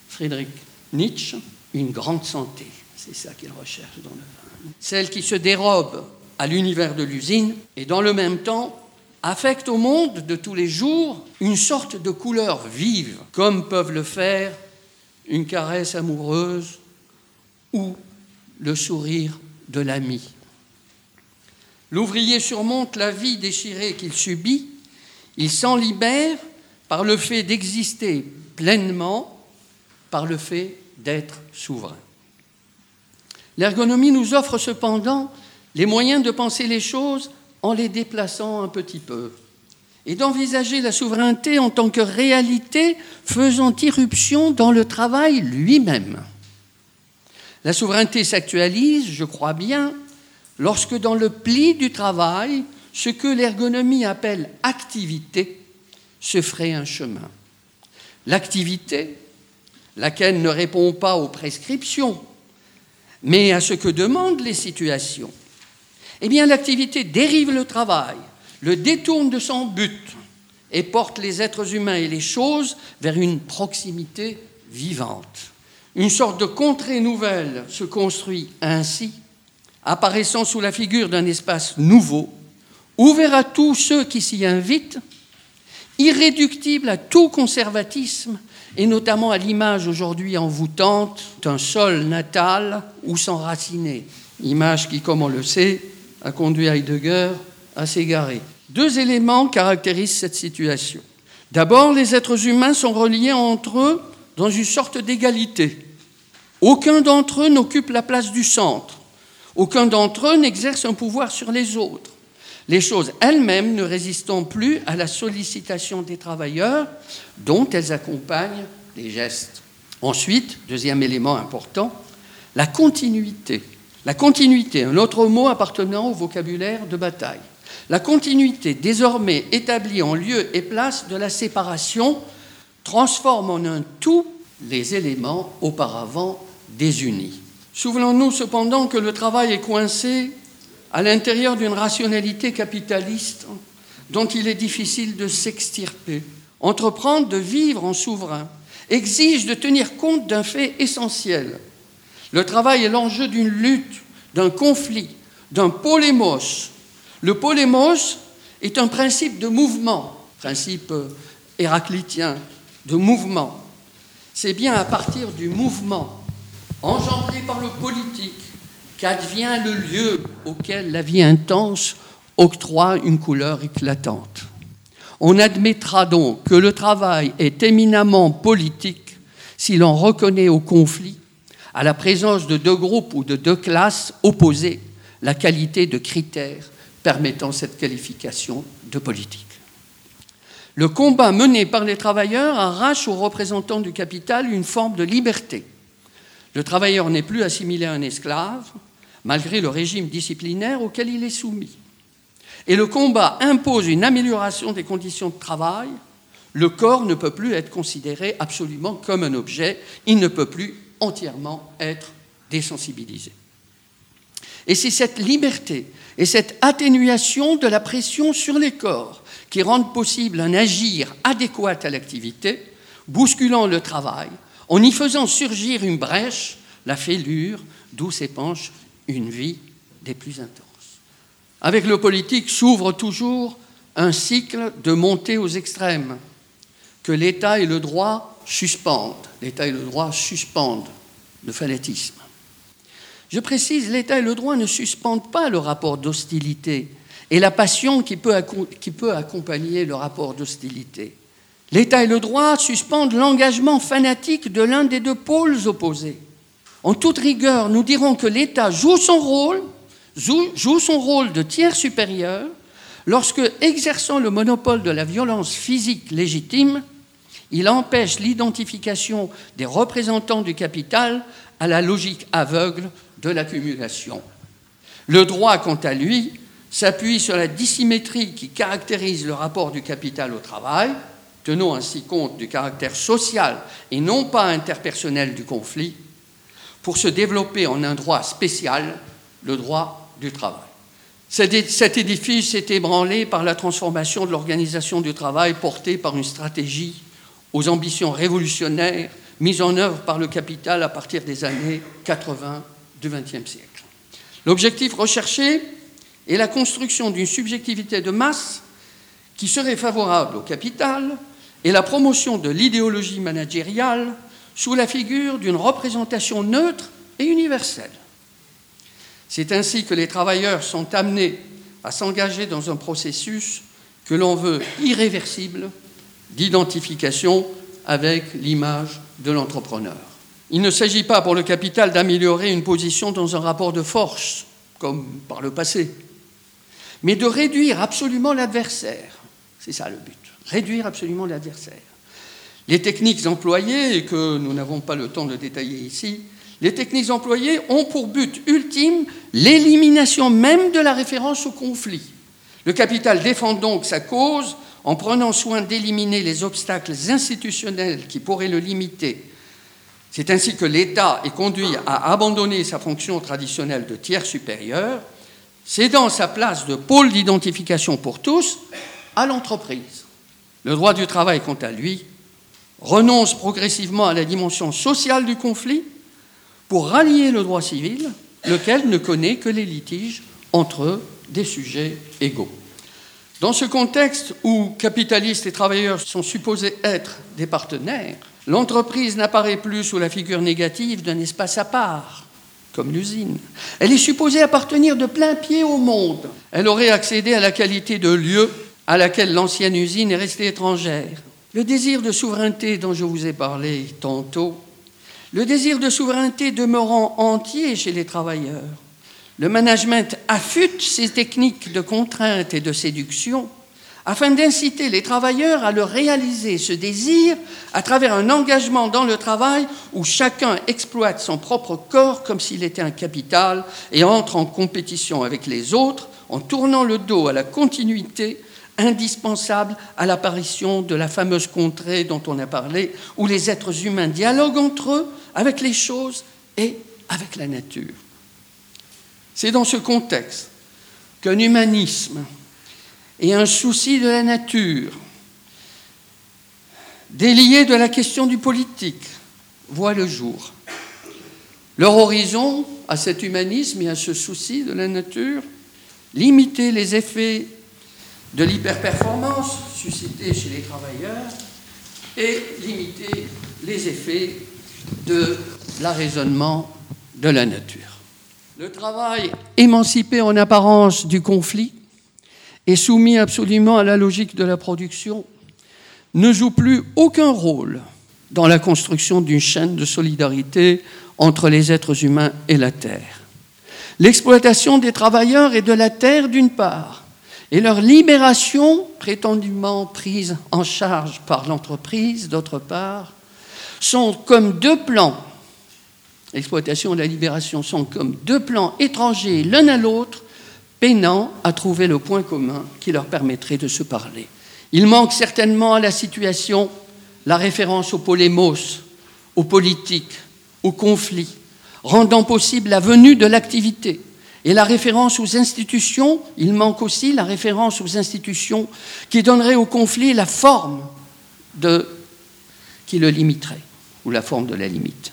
Frédéric Nietzsche, une grande santé. C'est ça qu'il recherche dans le vin. Celle qui se dérobe à l'univers de l'usine et dans le même temps affecte au monde de tous les jours une sorte de couleur vive, comme peuvent le faire une caresse amoureuse ou le sourire de l'ami. L'ouvrier surmonte la vie déchirée qu'il subit, il s'en libère par le fait d'exister pleinement par le fait d'être souverain. L'ergonomie nous offre cependant les moyens de penser les choses en les déplaçant un petit peu et d'envisager la souveraineté en tant que réalité faisant irruption dans le travail lui-même. La souveraineté s'actualise, je crois bien, lorsque dans le pli du travail, ce que l'ergonomie appelle activité se ferait un chemin. L'activité, laquelle ne répond pas aux prescriptions, mais à ce que demandent les situations, eh l'activité dérive le travail, le détourne de son but et porte les êtres humains et les choses vers une proximité vivante. Une sorte de contrée nouvelle se construit ainsi, apparaissant sous la figure d'un espace nouveau, ouvert à tous ceux qui s'y invitent, irréductible à tout conservatisme et notamment à l'image aujourd'hui envoûtante d'un sol natal où s'enraciner. Image qui, comme on le sait, a conduit Heidegger à s'égarer. Deux éléments caractérisent cette situation. D'abord, les êtres humains sont reliés entre eux dans une sorte d'égalité. Aucun d'entre eux n'occupe la place du centre. Aucun d'entre eux n'exerce un pouvoir sur les autres. Les choses elles-mêmes ne résistant plus à la sollicitation des travailleurs dont elles accompagnent les gestes. Ensuite, deuxième élément important, la continuité. La continuité, un autre mot appartenant au vocabulaire de bataille. La continuité, désormais établie en lieu et place de la séparation, transforme en un tout les éléments auparavant désunis. Souvenons-nous cependant que le travail est coincé à l'intérieur d'une rationalité capitaliste dont il est difficile de s'extirper. Entreprendre de vivre en souverain exige de tenir compte d'un fait essentiel. Le travail est l'enjeu d'une lutte, d'un conflit, d'un polémos le polémos est un principe de mouvement, principe euh, héraclitien de mouvement. C'est bien à partir du mouvement engendré par le politique qu'advient le lieu auquel la vie intense octroie une couleur éclatante. On admettra donc que le travail est éminemment politique si l'on reconnaît au conflit, à la présence de deux groupes ou de deux classes opposées, la qualité de critères permettant cette qualification de politique. Le combat mené par les travailleurs arrache aux représentants du capital une forme de liberté. Le travailleur n'est plus assimilé à un esclave, malgré le régime disciplinaire auquel il est soumis. Et le combat impose une amélioration des conditions de travail. Le corps ne peut plus être considéré absolument comme un objet, il ne peut plus entièrement être désensibilisé. Et c'est cette liberté et cette atténuation de la pression sur les corps qui rendent possible un agir adéquat à l'activité, bousculant le travail, en y faisant surgir une brèche, la fêlure, d'où s'épanche une vie des plus intenses. Avec le politique s'ouvre toujours un cycle de montée aux extrêmes que l'État et le droit suspendent. L'État et le droit suspendent le fanatisme. Je précise, l'État et le droit ne suspendent pas le rapport d'hostilité et la passion qui peut, qui peut accompagner le rapport d'hostilité. L'État et le droit suspendent l'engagement fanatique de l'un des deux pôles opposés. En toute rigueur, nous dirons que l'État joue son rôle, joue son rôle de tiers supérieur, lorsque, exerçant le monopole de la violence physique légitime, il empêche l'identification des représentants du capital à la logique aveugle de l'accumulation. Le droit, quant à lui, s'appuie sur la dissymétrie qui caractérise le rapport du capital au travail, tenant ainsi compte du caractère social et non pas interpersonnel du conflit, pour se développer en un droit spécial, le droit du travail. Cet édifice s'est ébranlé par la transformation de l'organisation du travail portée par une stratégie aux ambitions révolutionnaires mises en œuvre par le capital à partir des années 80 du XXe siècle. L'objectif recherché est la construction d'une subjectivité de masse qui serait favorable au capital et la promotion de l'idéologie managériale sous la figure d'une représentation neutre et universelle. C'est ainsi que les travailleurs sont amenés à s'engager dans un processus que l'on veut irréversible d'identification avec l'image de l'entrepreneur. Il ne s'agit pas pour le capital d'améliorer une position dans un rapport de force, comme par le passé, mais de réduire absolument l'adversaire. C'est ça le but, réduire absolument l'adversaire. Les techniques employées, et que nous n'avons pas le temps de détailler ici, les techniques employées ont pour but ultime l'élimination même de la référence au conflit. Le capital défend donc sa cause en prenant soin d'éliminer les obstacles institutionnels qui pourraient le limiter c'est ainsi que l'État est conduit à abandonner sa fonction traditionnelle de tiers supérieur, cédant sa place de pôle d'identification pour tous à l'entreprise. Le droit du travail, quant à lui, renonce progressivement à la dimension sociale du conflit pour rallier le droit civil, lequel ne connaît que les litiges entre des sujets égaux. Dans ce contexte où capitalistes et travailleurs sont supposés être des partenaires, l'entreprise n'apparaît plus sous la figure négative d'un espace à part, comme l'usine. Elle est supposée appartenir de plein pied au monde. Elle aurait accédé à la qualité de lieu à laquelle l'ancienne usine est restée étrangère. Le désir de souveraineté dont je vous ai parlé tantôt, le désir de souveraineté demeurant entier chez les travailleurs, le management affûte ses techniques de contrainte et de séduction afin d'inciter les travailleurs à le réaliser, ce désir, à travers un engagement dans le travail où chacun exploite son propre corps comme s'il était un capital et entre en compétition avec les autres en tournant le dos à la continuité indispensable à l'apparition de la fameuse contrée dont on a parlé, où les êtres humains dialoguent entre eux, avec les choses et avec la nature. C'est dans ce contexte qu'un humanisme et un souci de la nature, déliés de la question du politique, voient le jour. Leur horizon à cet humanisme et à ce souci de la nature, limiter les effets de l'hyperperformance suscitée chez les travailleurs et limiter les effets de l'arraisonnement de la nature. Le travail émancipé en apparence du conflit et soumis absolument à la logique de la production ne joue plus aucun rôle dans la construction d'une chaîne de solidarité entre les êtres humains et la Terre. L'exploitation des travailleurs et de la Terre d'une part, et leur libération, prétendument prise en charge par l'entreprise d'autre part, sont comme deux plans l'exploitation et la libération sont comme deux plans étrangers l'un à l'autre, peinant à trouver le point commun qui leur permettrait de se parler. Il manque certainement à la situation la référence au polémos, aux politiques, au conflit, rendant possible la venue de l'activité. Et la référence aux institutions, il manque aussi la référence aux institutions qui donnerait au conflit la forme de, qui le limiterait, ou la forme de la limite.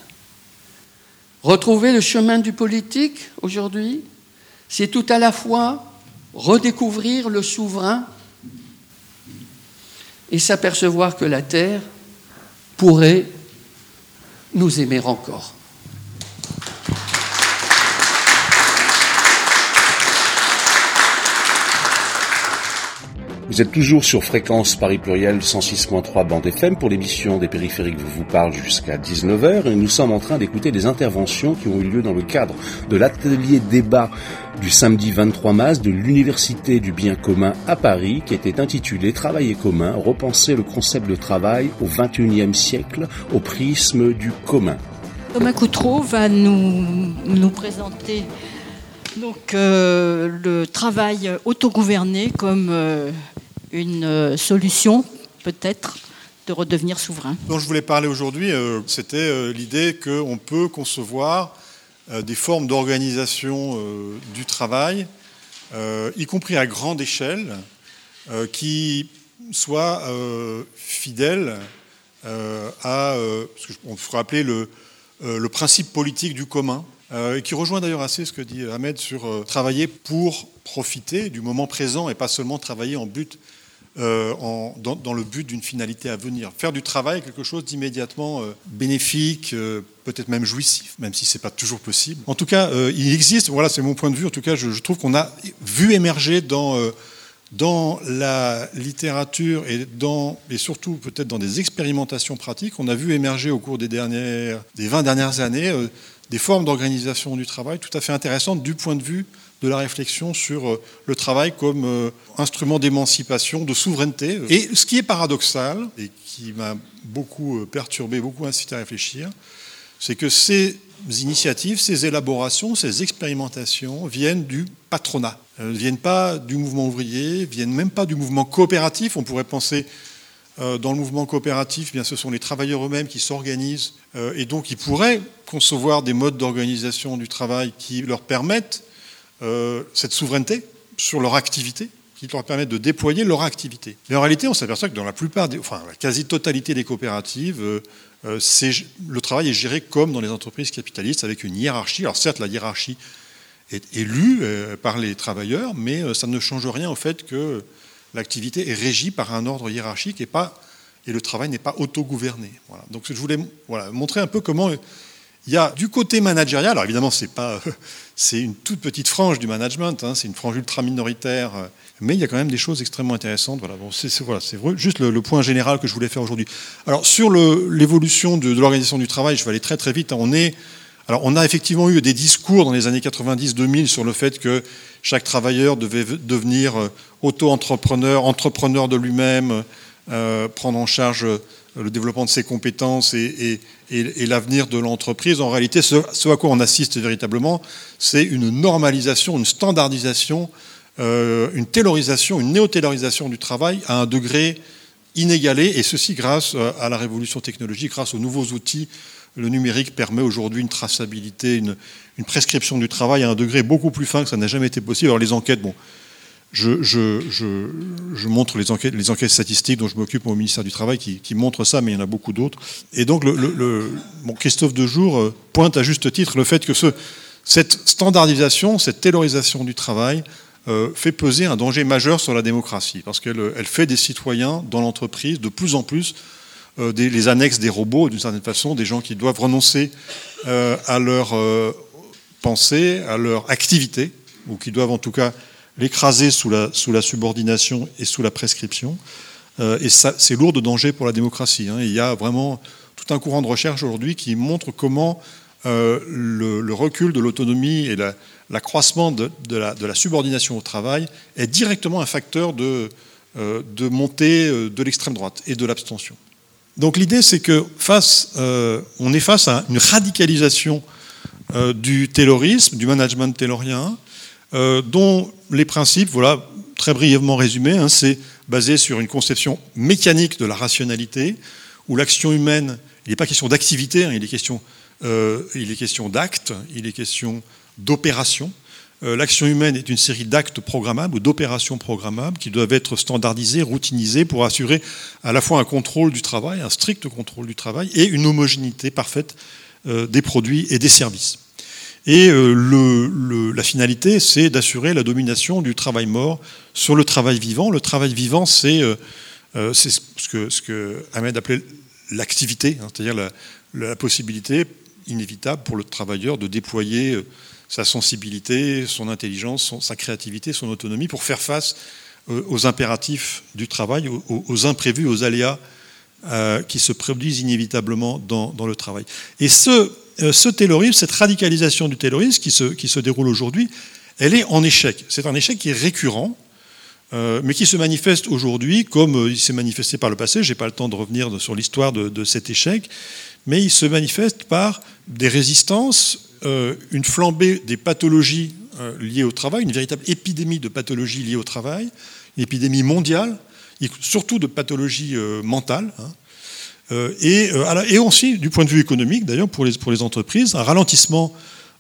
Retrouver le chemin du politique aujourd'hui, c'est tout à la fois redécouvrir le souverain et s'apercevoir que la terre pourrait nous aimer encore. Vous êtes toujours sur fréquence Paris Pluriel 106.3 bande FM pour l'émission des périphériques vous vous parle jusqu'à 19h et nous sommes en train d'écouter des interventions qui ont eu lieu dans le cadre de l'atelier débat du samedi 23 mars de l'Université du bien commun à Paris qui était intitulé Travail commun, repenser le concept de travail au 21e siècle au prisme du commun. Thomas Coutreau va nous, nous présenter donc euh, le travail autogouverné comme euh, une euh, solution peut-être de redevenir souverain. Dont je voulais parler aujourd'hui, euh, c'était euh, l'idée qu'on peut concevoir des formes d'organisation du travail, y compris à grande échelle, qui soient fidèles à ce qu'on pourrait appeler le, le, principe politique du commun, et qui rejoint d'ailleurs assez ce que dit Ahmed sur travailler pour profiter du moment présent et pas seulement travailler en but euh, dans, le but d'une finalité à venir. Faire du travail quelque chose d'immédiatement euh, bénéfique, euh, peut-être même jouissif, même si ce n'est pas toujours possible. En tout cas, il existe, voilà, c'est mon point de vue, en tout cas, je, trouve qu'on a vu émerger dans, dans la littérature et, dans, et surtout peut-être dans des expérimentations pratiques, on a vu émerger au cours des, dernières, des 20 dernières années des formes d'organisation du travail tout à fait intéressantes du point de vue de la réflexion sur euh, le travail comme euh, instrument d'émancipation, de souveraineté. Et ce qui est paradoxal, et qui m'a beaucoup euh, perturbé, beaucoup incité à réfléchir, c'est que ces initiatives, ces élaborations, ces expérimentations viennent du patronat. Elles ne viennent pas du mouvement ouvrier, viennent même pas du mouvement coopératif. On pourrait penser dans le mouvement coopératif, eh bien, ce sont les travailleurs eux-mêmes qui s'organisent et donc ils pourraient concevoir des modes d'organisation du travail qui leur permettent cette souveraineté sur leur activité, qui leur permet de déployer leur activité. Mais en réalité, on s'aperçoit que dans la quasi-totalité des coopératives, euh, euh, le travail est géré comme dans les entreprises capitalistes, avec une hiérarchie. Alors certes, la hiérarchie est élue par les travailleurs, mais ça ne change rien au fait que l'activité est régie par un ordre hiérarchique et, le travail n'est pas autogouverné. Donc je voulais montrer un peu comment Il y a du côté managérial, alors évidemment, c'est pas, c'est une toute petite frange du management, hein, c'est une frange ultra minoritaire, mais il y a quand même des choses extrêmement intéressantes. Voilà, c'est voilà, juste le, point général que je voulais faire aujourd'hui. Alors sur l'évolution de, l'organisation du travail, je vais aller très très vite. Hein. On est alors, on a effectivement eu des discours dans les années 90-2000 sur le fait que chaque travailleur devait devenir euh, auto-entrepreneur, entrepreneur de lui-même, euh, prendre en charge euh, le développement de ses compétences et, l'avenir de l'entreprise. En réalité, ce, à quoi on assiste véritablement, c'est une normalisation, une standardisation, une taylorisation, une néo-taylorisation du travail à un degré inégalé, et ceci grâce à la révolution technologique, grâce aux nouveaux outils le numérique permet aujourd'hui une traçabilité, une, prescription du travail à un degré beaucoup plus fin que ça n'a jamais été possible. Alors les enquêtes, bon, je, montre les enquêtes, les enquêtes statistiques dont je m'occupe au ministère du Travail qui, montrent ça, mais il y en a beaucoup d'autres. Et donc le, Christophe Dejour euh, pointe à juste titre le fait que ce, cette standardisation, cette taylorisation du travail euh, fait peser un danger majeur sur la démocratie, parce qu'elle elle fait des citoyens dans l'entreprise de plus en plus euh, les annexes des robots, d'une certaine façon, des gens qui doivent renoncer euh, à leur euh, pensée, à leur activité, ou qui doivent en tout cas l'écraser sous la, sous la subordination et sous la prescription. et c'est lourd de danger pour la démocratie. Hein. Il y a vraiment tout un courant de recherche aujourd'hui qui montre comment le, recul de l'autonomie et l'accroissement de, la, de, la, subordination au travail est directement un facteur de, de montée de l'extrême droite et de l'abstention. Donc l'idée, c'est que face, euh, on est face à une radicalisation euh, du taylorisme, du management taylorien, euh, dont les principes, voilà, très brièvement résumés, hein, c'est basé sur une conception mécanique de la rationalité, où l'action humaine, il n'est pas question d'activité, hein, il est question, il est question d'acte, il est question d'opération. Euh, l'action humaine est une série d'actes programmables ou d'opérations programmables qui doivent être standardisées, routinisées pour assurer à la fois un contrôle du travail, un strict contrôle du travail et une homogénéité parfaite euh, des produits et des services. Et euh, la finalité, c'est d'assurer la domination du travail mort sur le travail vivant. Le travail vivant, c'est ce, que, ce que Ahmed appelait l'activité, hein, c'est-à-dire la, possibilité inévitable pour le travailleur de déployer sa sensibilité, son intelligence, sa créativité, son autonomie pour faire face euh, aux impératifs du travail, aux, imprévus, aux aléas euh, qui se produisent inévitablement dans, le travail. Et ce, euh, ce taylorisme, cette radicalisation du taylorisme qui se, qui se déroule aujourd'hui, elle est en échec. C'est un échec qui est récurrent, mais qui se manifeste aujourd'hui comme il s'est manifesté par le passé. Je n'ai pas le temps de revenir sur l'histoire de, cet échec, mais il se manifeste par des résistances euh, une flambée des pathologies euh, liées au travail, une véritable épidémie de pathologies liées au travail, une épidémie mondiale, surtout de pathologies euh, mentales. Hein. Et, et, aussi, du point de vue économique, d'ailleurs, pour les, entreprises, un ralentissement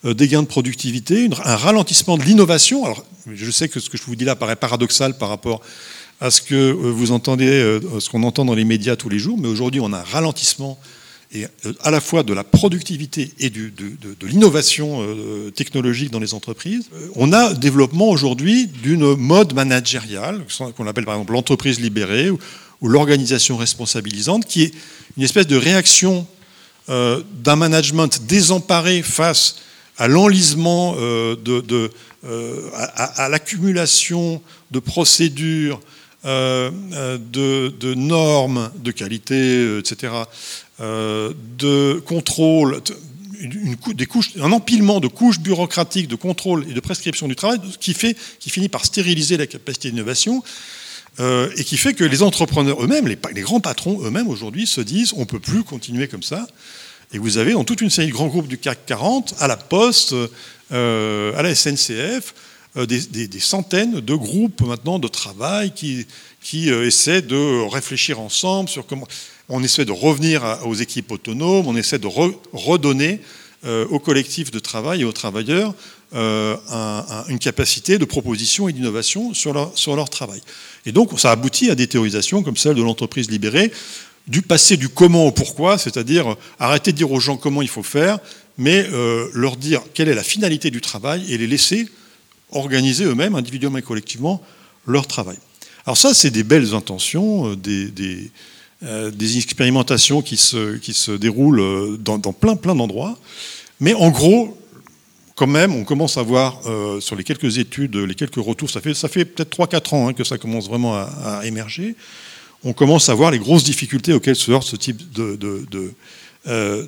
des gains de productivité, un ralentissement de l'innovation. Alors, je sais que ce que je vous dis là paraît paradoxal par rapport à ce que vous entendez, ce qu'on entend dans les médias tous les jours, mais aujourd'hui, on a un ralentissement et euh, à la fois de la productivité et de, l'innovation euh, technologique dans les entreprises, euh, on a développement aujourd'hui d'une mode managériale, qu'on appelle par exemple l'entreprise libérée ou, l'organisation responsabilisante, qui est une espèce de réaction d'un management désemparé face à l'enlisement, de, à, l'accumulation de procédures, de, normes de qualité, etc., euh, de contrôle, une, des couches, un empilement de couches bureaucratiques de contrôle et de prescription du travail qui, fait, qui finit par stériliser la capacité d'innovation euh, et qui fait que les entrepreneurs eux-mêmes, les, grands patrons eux-mêmes aujourd'hui se disent on ne peut plus continuer comme ça. Et vous avez dans toute une série de grands groupes du CAC 40, à la Poste, euh, à la SNCF, des, des, centaines de groupes maintenant de travail qui, essaient de réfléchir ensemble sur comment on essaie de revenir aux équipes autonomes, on essaie de redonner euh, aux collectifs de travail et aux travailleurs euh, une capacité de proposition et d'innovation sur leur, travail. Et donc ça aboutit à des théorisations comme celle de l'entreprise libérée, du passé du comment au pourquoi, c'est-à-dire arrêter de dire aux gens comment il faut faire, mais euh, leur dire quelle est la finalité du travail et les laisser organiser eux-mêmes, individuellement et collectivement, leur travail. Alors ça, c'est des belles intentions, des, euh, des expérimentations qui se, déroulent euh, dans, plein, plein d'endroits. Mais en gros, quand même, on commence à voir sur les quelques études, les quelques retours, ça fait, peut-être 3-4 ans hein, que ça commence vraiment à, émerger, on commence à voir les grosses difficultés auxquelles se heurte ce type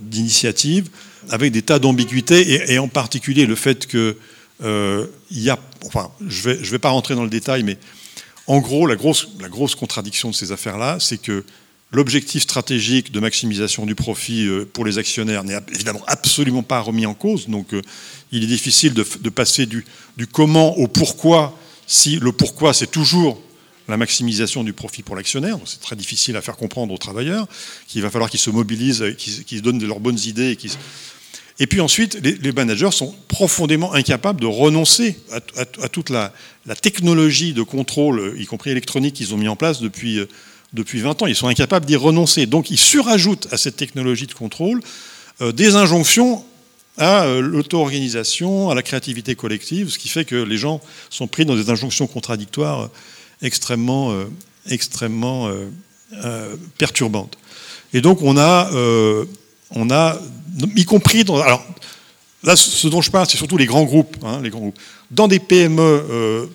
d'initiative, de, avec des tas d'ambiguïtés, et, en particulier le fait que euh, il y a, enfin, je ne vais, pas rentrer dans le détail, mais en gros, la grosse contradiction de ces affaires-là, c'est que l'objectif stratégique de maximisation du profit euh, pour les actionnaires n'est évidemment absolument pas remis en cause. Donc, euh, il est difficile de, passer du, comment au pourquoi, si le pourquoi, c'est toujours la maximisation du profit pour l'actionnaire. C'est très difficile à faire comprendre aux travailleurs qu'il va falloir qu'ils se mobilisent, qu'ils donnent leurs bonnes idées et puis ensuite, les, managers sont profondément incapables de renoncer à, toute la, technologie de contrôle, y compris électronique, qu'ils ont mis en place depuis, euh, depuis 20 ans. Ils sont incapables d'y renoncer. Donc ils surajoutent à cette technologie de contrôle euh, des injonctions à euh, l'auto-organisation, à la créativité collective, ce qui fait que les gens sont pris dans des injonctions contradictoires extrêmement, extrêmement perturbantes. Et donc on a, y compris dans. Alors, là, ce dont je parle, c'est surtout les grands groupes. Hein. Dans des PME, euh,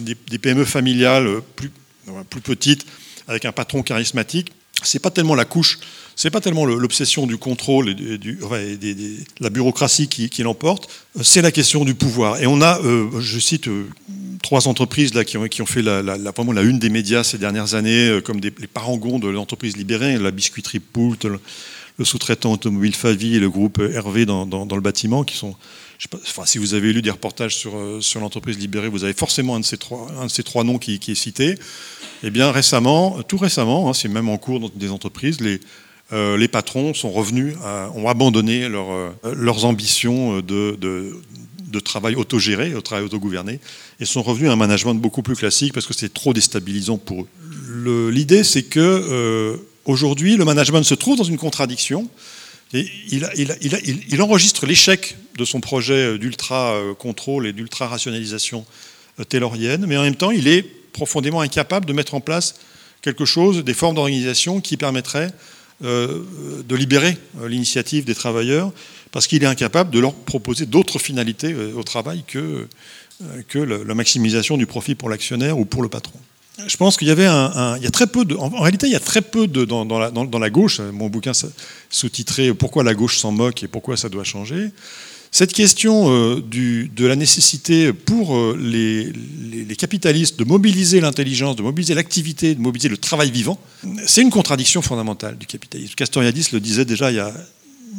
des, PME familiales euh, plus petites, avec un patron charismatique, c'est pas tellement la couche, c'est pas tellement l'obsession du contrôle et, du, de la bureaucratie qui, l'emporte, euh, c'est la question du pouvoir. Et on a, je cite trois entreprises là qui ont, fait la, la, vraiment la une des médias ces dernières années, comme les parangons de l'entreprise libérée, la biscuiterie Poult, le sous-traitant automobile Favi et le groupe Hervé dans, le bâtiment, qui sont, si vous avez lu des reportages sur, euh, sur l'entreprise libérée, vous avez forcément un de ces trois, un de ces trois noms qui, est cité. Eh bien, récemment, tout récemment, hein, c'est même en cours dans des entreprises, les, euh, les patrons sont revenus, ont abandonné leur, euh, leurs ambitions de, de, de, travail autogéré, au travail autogouverné, et sont revenus à un management beaucoup plus classique parce que c'est trop déstabilisant pour eux. L'idée, c'est que Aujourd'hui, le management se trouve dans une contradiction. Et il, enregistre l'échec de son projet d'ultra-contrôle et d'ultra-rationalisation euh, taylorienne, mais en même temps, il est profondément incapable de mettre en place quelque chose, des formes d'organisation qui permettraient euh, de libérer euh, l'initiative des travailleurs, parce qu'il est incapable de leur proposer d'autres finalités au travail que, que la maximisation du profit pour l'actionnaire ou pour le patron je pense qu'il y avait un, il y a très peu de, en, réalité, il y a très peu de dans, dans, la, gauche. Mon bouquin sous-titré "Pourquoi la gauche s'en moque et pourquoi ça doit changer." Cette question euh, de la nécessité pour euh, les, capitalistes de mobiliser l'intelligence, de mobiliser l'activité, de mobiliser le travail vivant, c'est une contradiction fondamentale du capitalisme. Castoriadis le disait déjà il y a,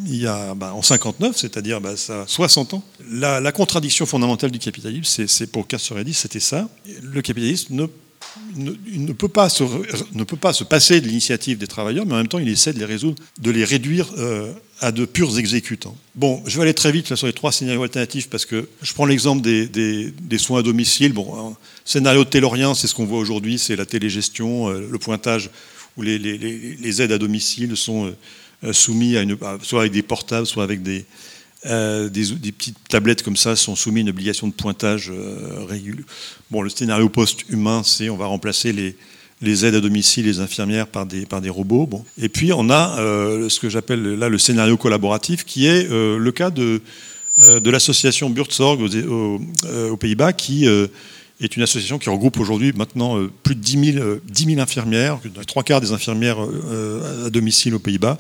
il y a bah, en 59, c'est-à-dire bah, ça 60 ans. La, la, contradiction fondamentale du capitalisme, c'est pour Castoriadis, c'était ça. Le capitalisme ne peut, pas se, ne peut pas se passer de l'initiative des travailleurs, mais en même temps, il essaie de les résoudre, de les réduire euh, à de purs exécutants. Bon, je vais aller très vite sur les trois scénarios alternatifs parce que je prends l'exemple des, des, soins à domicile. Bon, scénario taylorien, c'est ce qu'on voit aujourd'hui, c'est la télégestion, euh, le pointage où les, les, aides à domicile sont euh, soumis à une, soit avec des portables, soit avec des, euh, des, petites tablettes comme ça sont soumises à une obligation de pointage euh, régulier. Bon, le scénario post-humain, c'est on va remplacer les, les, aides à domicile, les infirmières par des, par des robots. Bon. Et puis on a euh, ce que j'appelle là le scénario collaboratif, qui est le cas de, de l'association Buurtzorg aux, Pays-Bas, qui est une association qui regroupe aujourd'hui maintenant plus de 10 000, 10 000 infirmières, trois quarts des infirmières à domicile aux Pays-Bas,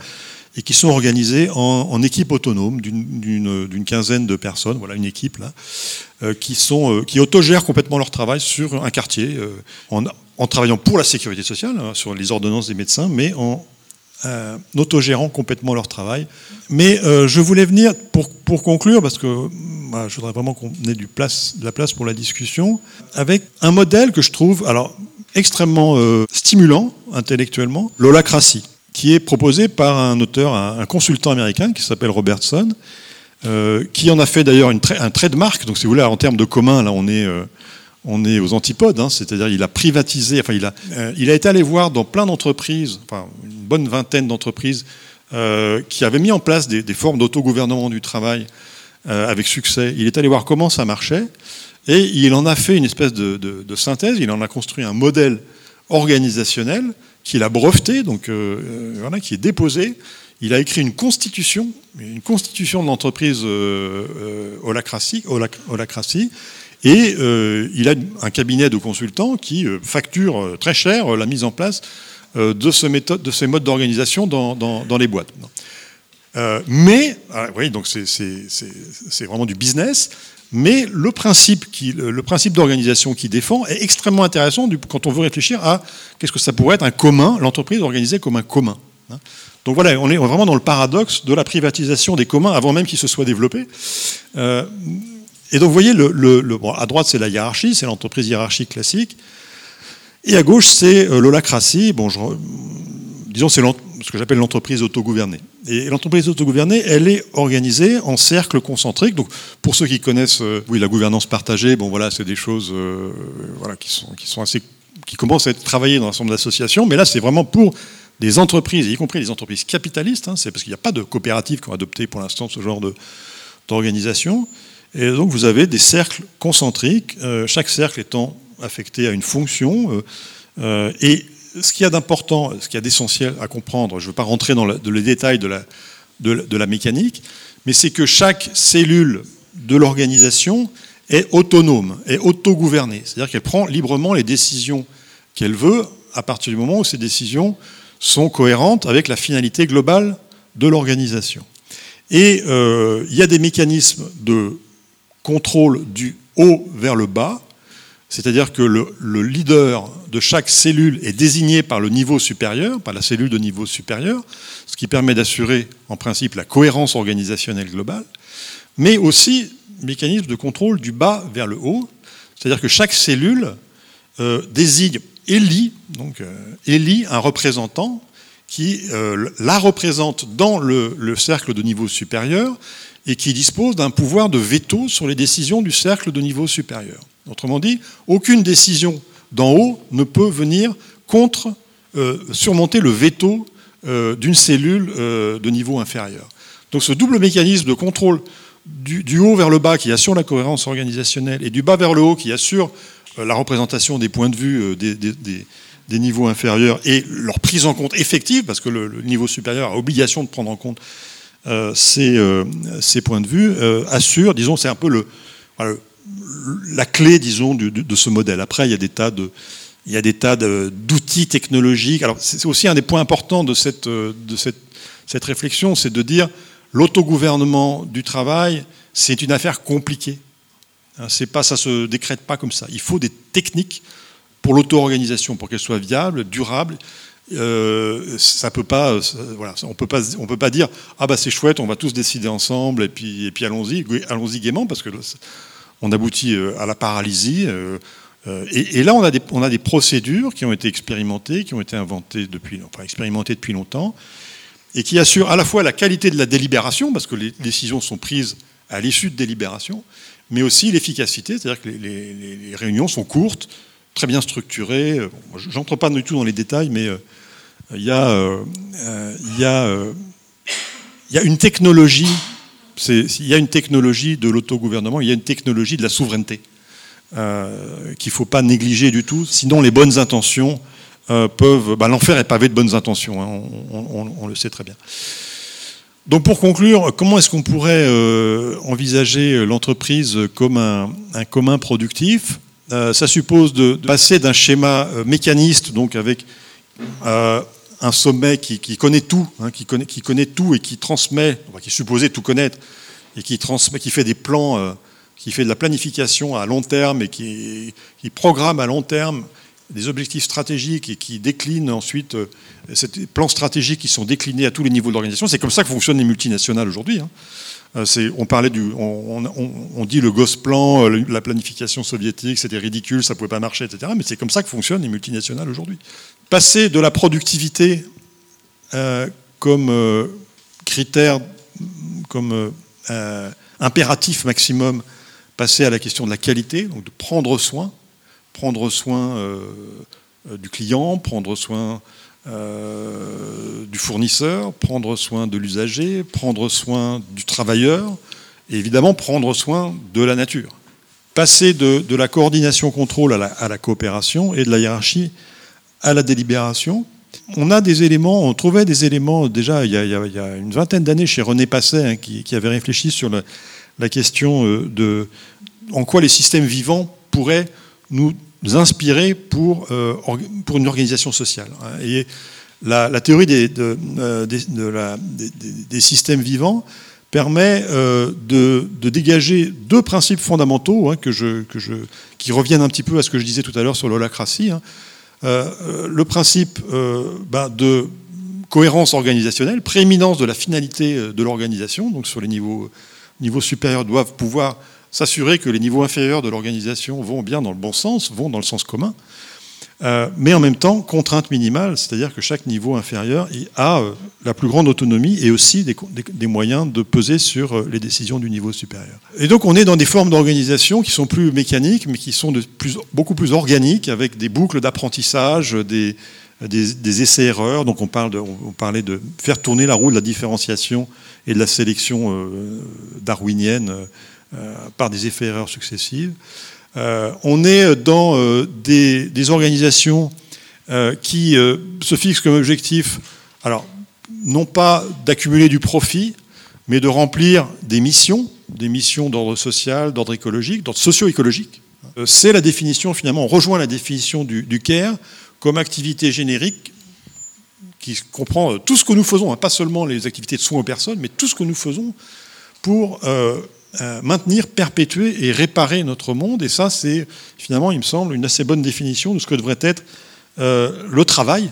et qui sont organisés en, équipe autonome d'une quinzaine de personnes, voilà une équipe là, euh, qui, sont, euh, qui autogèrent complètement leur travail sur un quartier, euh, en, travaillant pour la sécurité sociale, hein, sur les ordonnances des médecins, mais en autogérant complètement leur travail. Mais je voulais venir, pour, pour conclure, parce que bah, je voudrais vraiment qu'on ait du place, de la place pour la discussion, avec un modèle que je trouve alors, extrêmement stimulant intellectuellement, l'holacratie qui est proposé par un auteur, un, consultant américain qui s'appelle Robertson, euh, qui en a fait d'ailleurs un trait de marque. Donc, si vous voulez, en termes de commun, là, on est, euh, on est aux antipodes. Hein. C'est-à-dire, il a privatisé. Enfin, il a, euh, il a été allé voir dans plein d'entreprises, enfin, une bonne vingtaine d'entreprises, qui avaient mis en place des, formes d'autogouvernement du travail avec succès. Il est allé voir comment ça marchait, et il en a fait une espèce de, de synthèse. Il en a construit un modèle organisationnel qu'il a breveté, donc euh, euh, voilà, qui est déposé. il a écrit une constitution, une constitution de l'entreprise euh, et il a un cabinet de consultants qui facture très cher la mise en place de, ce méthode, de ces modes d'organisation dans, les boîtes. mais, ah, oui, donc c'est vraiment du business. Mais le principe, d'organisation qu'il défend est extrêmement intéressant quand on veut réfléchir à qu'est-ce que ça pourrait être un commun, l'entreprise organisée comme un commun. Hein. Donc voilà, on est vraiment dans le paradoxe de la privatisation des communs avant même qu'ils se soient développés. Euh, et donc vous voyez, à droite c'est la hiérarchie, c'est l'entreprise hiérarchique classique, et à gauche c'est euh, l'holacratie. Bon, disons c'est ce que j'appelle l'entreprise autogouvernée. Et l'entreprise autogouvernée, elle est organisée en cercles concentriques. Donc, pour ceux qui connaissent, euh, oui, la gouvernance partagée, bon, voilà, c'est des choses, euh, voilà, qui sont, qui sont assez, qui commencent à être travaillées dans l'ensemble d'associations. Mais là, c'est vraiment pour des entreprises, y compris des entreprises capitalistes. Hein, c'est parce qu'il n'y a pas de coopératives qui ont adopté pour l'instant ce genre d'organisation. Et donc, vous avez des cercles concentriques, euh, chaque cercle étant affecté à une fonction. et ce qu'il y a d'important, ce qu'il y a d'essentiel à comprendre, je ne veux pas rentrer dans, les détails de la, mécanique, mais c'est que chaque cellule de l'organisation est autonome, est autogouvernée. C'est-à-dire qu'elle prend librement les décisions qu'elle veut à partir du moment où ces décisions sont cohérentes avec la finalité globale de l'organisation. Et euh, il y a des mécanismes de contrôle du haut vers le bas c'est-à-dire que le, leader de chaque cellule est désigné par le niveau supérieur, par la cellule de niveau supérieur, ce qui permet d'assurer en principe la cohérence organisationnelle globale, mais aussi mécanisme de contrôle du bas vers le haut, c'est-à-dire que chaque cellule euh, désigne, élit, donc, euh, élit un représentant qui euh, la représente dans le, le cercle de niveau supérieur et qui dispose d'un pouvoir de veto sur les décisions du cercle de niveau supérieur. Autrement dit, aucune décision d'en haut ne peut venir contre, euh, surmonter le veto euh, d'une cellule euh, de niveau inférieur. Donc ce double mécanisme de contrôle du, haut vers le bas qui assure la cohérence organisationnelle et du bas vers le haut qui assure la représentation des points de vue des, niveaux inférieurs et leur prise en compte effective, parce que le, niveau supérieur a obligation de prendre en compte ces, points de vue, assure, disons, c'est un peu la clé, disons, de, ce modèle. Après, il y a des tas de, il y a des tas d'outils technologiques. Alors, c'est aussi un des points importants de cette, de cette, cette réflexion, c'est de dire l'autogouvernement du travail, c'est une affaire compliquée. Hein, c'est pas, ça se décrète pas comme ça. Il faut des techniques pour l'auto-organisation, pour qu'elle soit viable, durable. Euh, ça peut pas, voilà, on peut pas, on peut pas dire ah bah c'est chouette, on va tous décider ensemble et puis et puis allons-y, allons-y gaiement parce que on aboutit euh, à la paralysie. Euh, euh, et, là, on a, des, on a des procédures qui ont été expérimentées, qui ont été inventées depuis, expérimentées depuis longtemps, et qui assurent à la fois la qualité de la délibération, parce que les décisions sont prises à l'issue de délibération, mais aussi l'efficacité, c'est-à-dire que les, réunions sont courtes, très bien structurées. J'entre pas du tout dans les détails, mais il y, a, une technologie il y a une technologie de l'autogouvernement, il y a une technologie de la souveraineté euh, qu'il ne faut pas négliger du tout. Sinon, les bonnes intentions euh, peuvent. Bah, L'enfer est pavé de bonnes intentions, hein, on, le sait très bien. Donc, pour conclure, comment est-ce qu'on pourrait euh, envisager l'entreprise comme un, commun productif? Ça suppose de, passer d'un schéma mécaniste, donc avec un sommet qui, connaît tout, hein, qui, connaît, tout et qui transmet, qui est supposé tout connaître, et qui, transmet, qui fait des plans, euh, qui fait de la planification à long terme et qui, programme à long terme des objectifs stratégiques et qui décline ensuite euh, ces plans stratégiques qui sont déclinés à tous les niveaux de l'organisation. C'est comme ça que fonctionnent les multinationales aujourd'hui. Hein. Euh, on parlait du, on, dit le Gosplan, la planification soviétique, c'était ridicule, ça pouvait pas marcher, etc. Mais c'est comme ça que fonctionnent les multinationales aujourd'hui passer de la productivité euh, comme euh, critère, comme euh, impératif maximum, passer à la question de la qualité, donc de prendre soin, prendre soin du client, prendre soin du fournisseur, prendre soin de l'usager, prendre soin du travailleur, et évidemment prendre soin de la nature. Passer de, la coordination contrôle à la, coopération et de la hiérarchie à la délibération. on a des éléments, on trouvait des éléments déjà il y a, une vingtaine d'années chez René Passet hein, qui, avait réfléchi sur la, question euh, de en quoi les systèmes vivants pourraient nous inspirer pour, euh, pour une organisation sociale. Hein. Et la, théorie des, de, euh, des, systèmes vivants permet de, dégager deux principes fondamentaux hein, que je, que je, qui reviennent un petit peu à ce que je disais tout à l'heure sur l'holacratie. Euh, le principe euh, ben, de cohérence organisationnelle, prééminence de la finalité euh, de l'organisation, donc sur les niveaux, niveaux supérieurs doivent pouvoir s'assurer que les niveaux inférieurs de l'organisation vont bien dans le bon sens, vont dans le sens commun. Euh, mais en même temps, contrainte minimale, c'est-à-dire que chaque niveau inférieur a euh, la plus grande autonomie et aussi des, moyens de peser sur euh, les décisions du niveau supérieur. Et donc on est dans des formes d'organisation qui sont plus mécaniques, mais qui sont beaucoup plus organiques, avec des boucles d'apprentissage, des, essais-erreurs. Donc on, on, parlait de faire tourner la roue de la différenciation et de la sélection darwinienne par des effets-erreurs successives. Euh, on est dans euh, des, organisations euh, qui se fixent comme objectif, alors non pas d'accumuler du profit, mais de remplir des missions, des missions d'ordre social, d'ordre écologique, d'ordre socio-écologique. C'est la définition, finalement, on rejoint la définition du, du CARE comme activité générique qui comprend tout ce que nous faisons, hein, pas seulement les activités de soins aux personnes, mais tout ce que nous faisons pour euh, maintenir, perpétuer et réparer notre monde. Et ça, c'est finalement, il me semble, une assez bonne définition de ce que devrait être euh, le travail,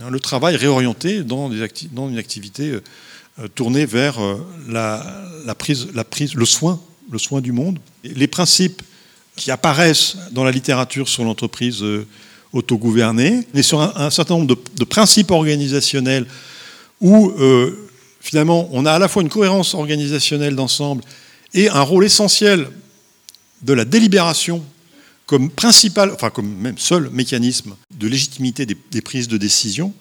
hein, le travail réorienté dans, une activité euh, tournée vers la, prise, le soin, le soin du monde. Les principes qui apparaissent dans la littérature sur l'entreprise autogouvernée, mais sur un, certain nombre de, principes organisationnels où finalement on a à la fois une cohérence organisationnelle d'ensemble et un rôle essentiel de la délibération comme principal, enfin comme même seul mécanisme de légitimité des, prises de décision.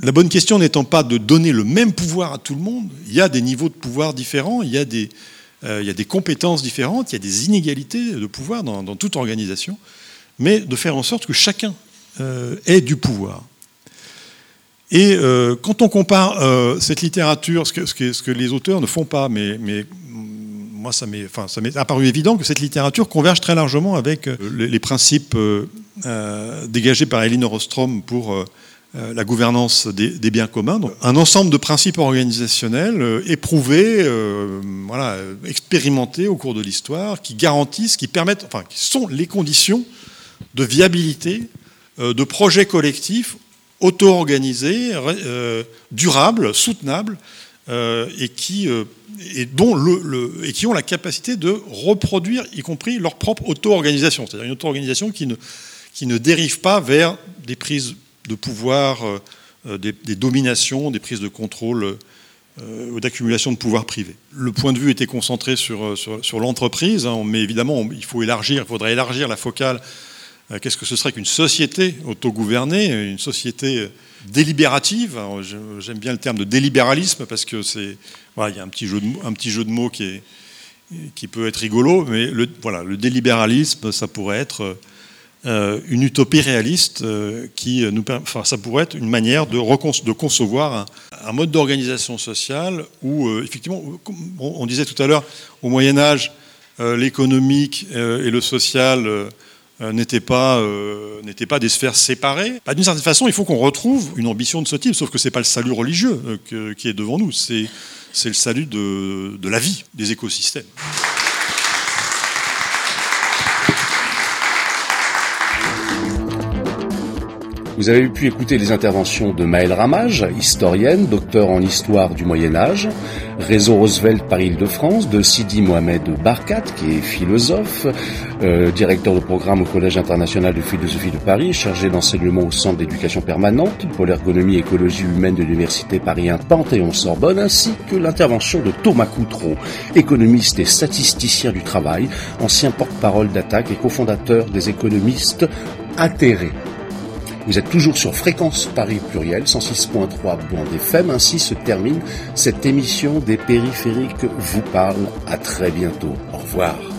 La bonne question n'étant pas de donner le même pouvoir à tout le monde, il y a des niveaux de pouvoir différents, il y a des, euh, compétences différentes, il y a des inégalités de pouvoir dans, toute organisation, mais de faire en sorte que chacun euh, ait du pouvoir. Et euh, quand on compare cette littérature, ce que, les auteurs ne font pas, mais moi, ça m'est enfin, apparu évident que cette littérature converge très largement avec euh, les, principes euh, euh, dégagés par Elinor Ostrom pour la gouvernance des, biens communs. Donc, un ensemble de principes organisationnels éprouvés, voilà, expérimentés au cours de l'histoire, qui garantissent, qui permettent, enfin, qui sont les conditions de viabilité de projets collectifs auto-organisés, durables, soutenables, et qui et, dont le, et qui ont la capacité de reproduire, y compris leur propre auto-organisation, c'est-à-dire une auto-organisation qui ne, qui ne dérive pas vers des prises de pouvoir, euh, euh, des, dominations, des prises de contrôle euh, ou d'accumulation de pouvoir privé. Le point de vue était concentré sur, sur, l'entreprise, hein, mais évidemment, il faut élargir, il faudrait élargir la focale. Qu'est-ce que ce serait qu'une société autogouvernée, une société délibérative. J'aime bien le terme de délibéralisme parce que c'est il y a un petit jeu de, un petit jeu de mots qui, est, qui peut être rigolo, mais le, voilà, le délibéralisme, ça pourrait être euh, une utopie réaliste euh, qui nous enfin, ça pourrait être une manière de, de concevoir un, mode d'organisation sociale où, euh, effectivement, on, disait tout à l'heure, au Moyen Âge, l'économique et le social n'étaient pas, pas des sphères séparées. Bah, d'une certaine façon, il faut qu'on retrouve une ambition de ce type, sauf que ce n'est pas le salut religieux qui est devant nous, c'est c'est le salut de, la vie, des écosystèmes. Vous avez pu écouter les interventions de Maëlle Ramage, historienne, docteur en histoire du Moyen Âge, Réseau Roosevelt Paris-Île-de-France, de Sidi Mohamed Barkat, qui est philosophe, euh, directeur de programme au Collège international de philosophie de Paris, chargé d'enseignement au Centre d'éducation permanente pour l'ergonomie et écologie humaine de l'Université Paris 1 Panthéon-Sorbonne, ainsi que l'intervention de Thomas Coutreau, économiste et statisticien du travail, ancien porte-parole d'attaque et cofondateur des économistes atterrés. Vous êtes toujours sur Fréquence Paris Pluriel, 106.3 bande FM. Ainsi se termine cette émission des périphériques vous parle. À très bientôt. Au revoir.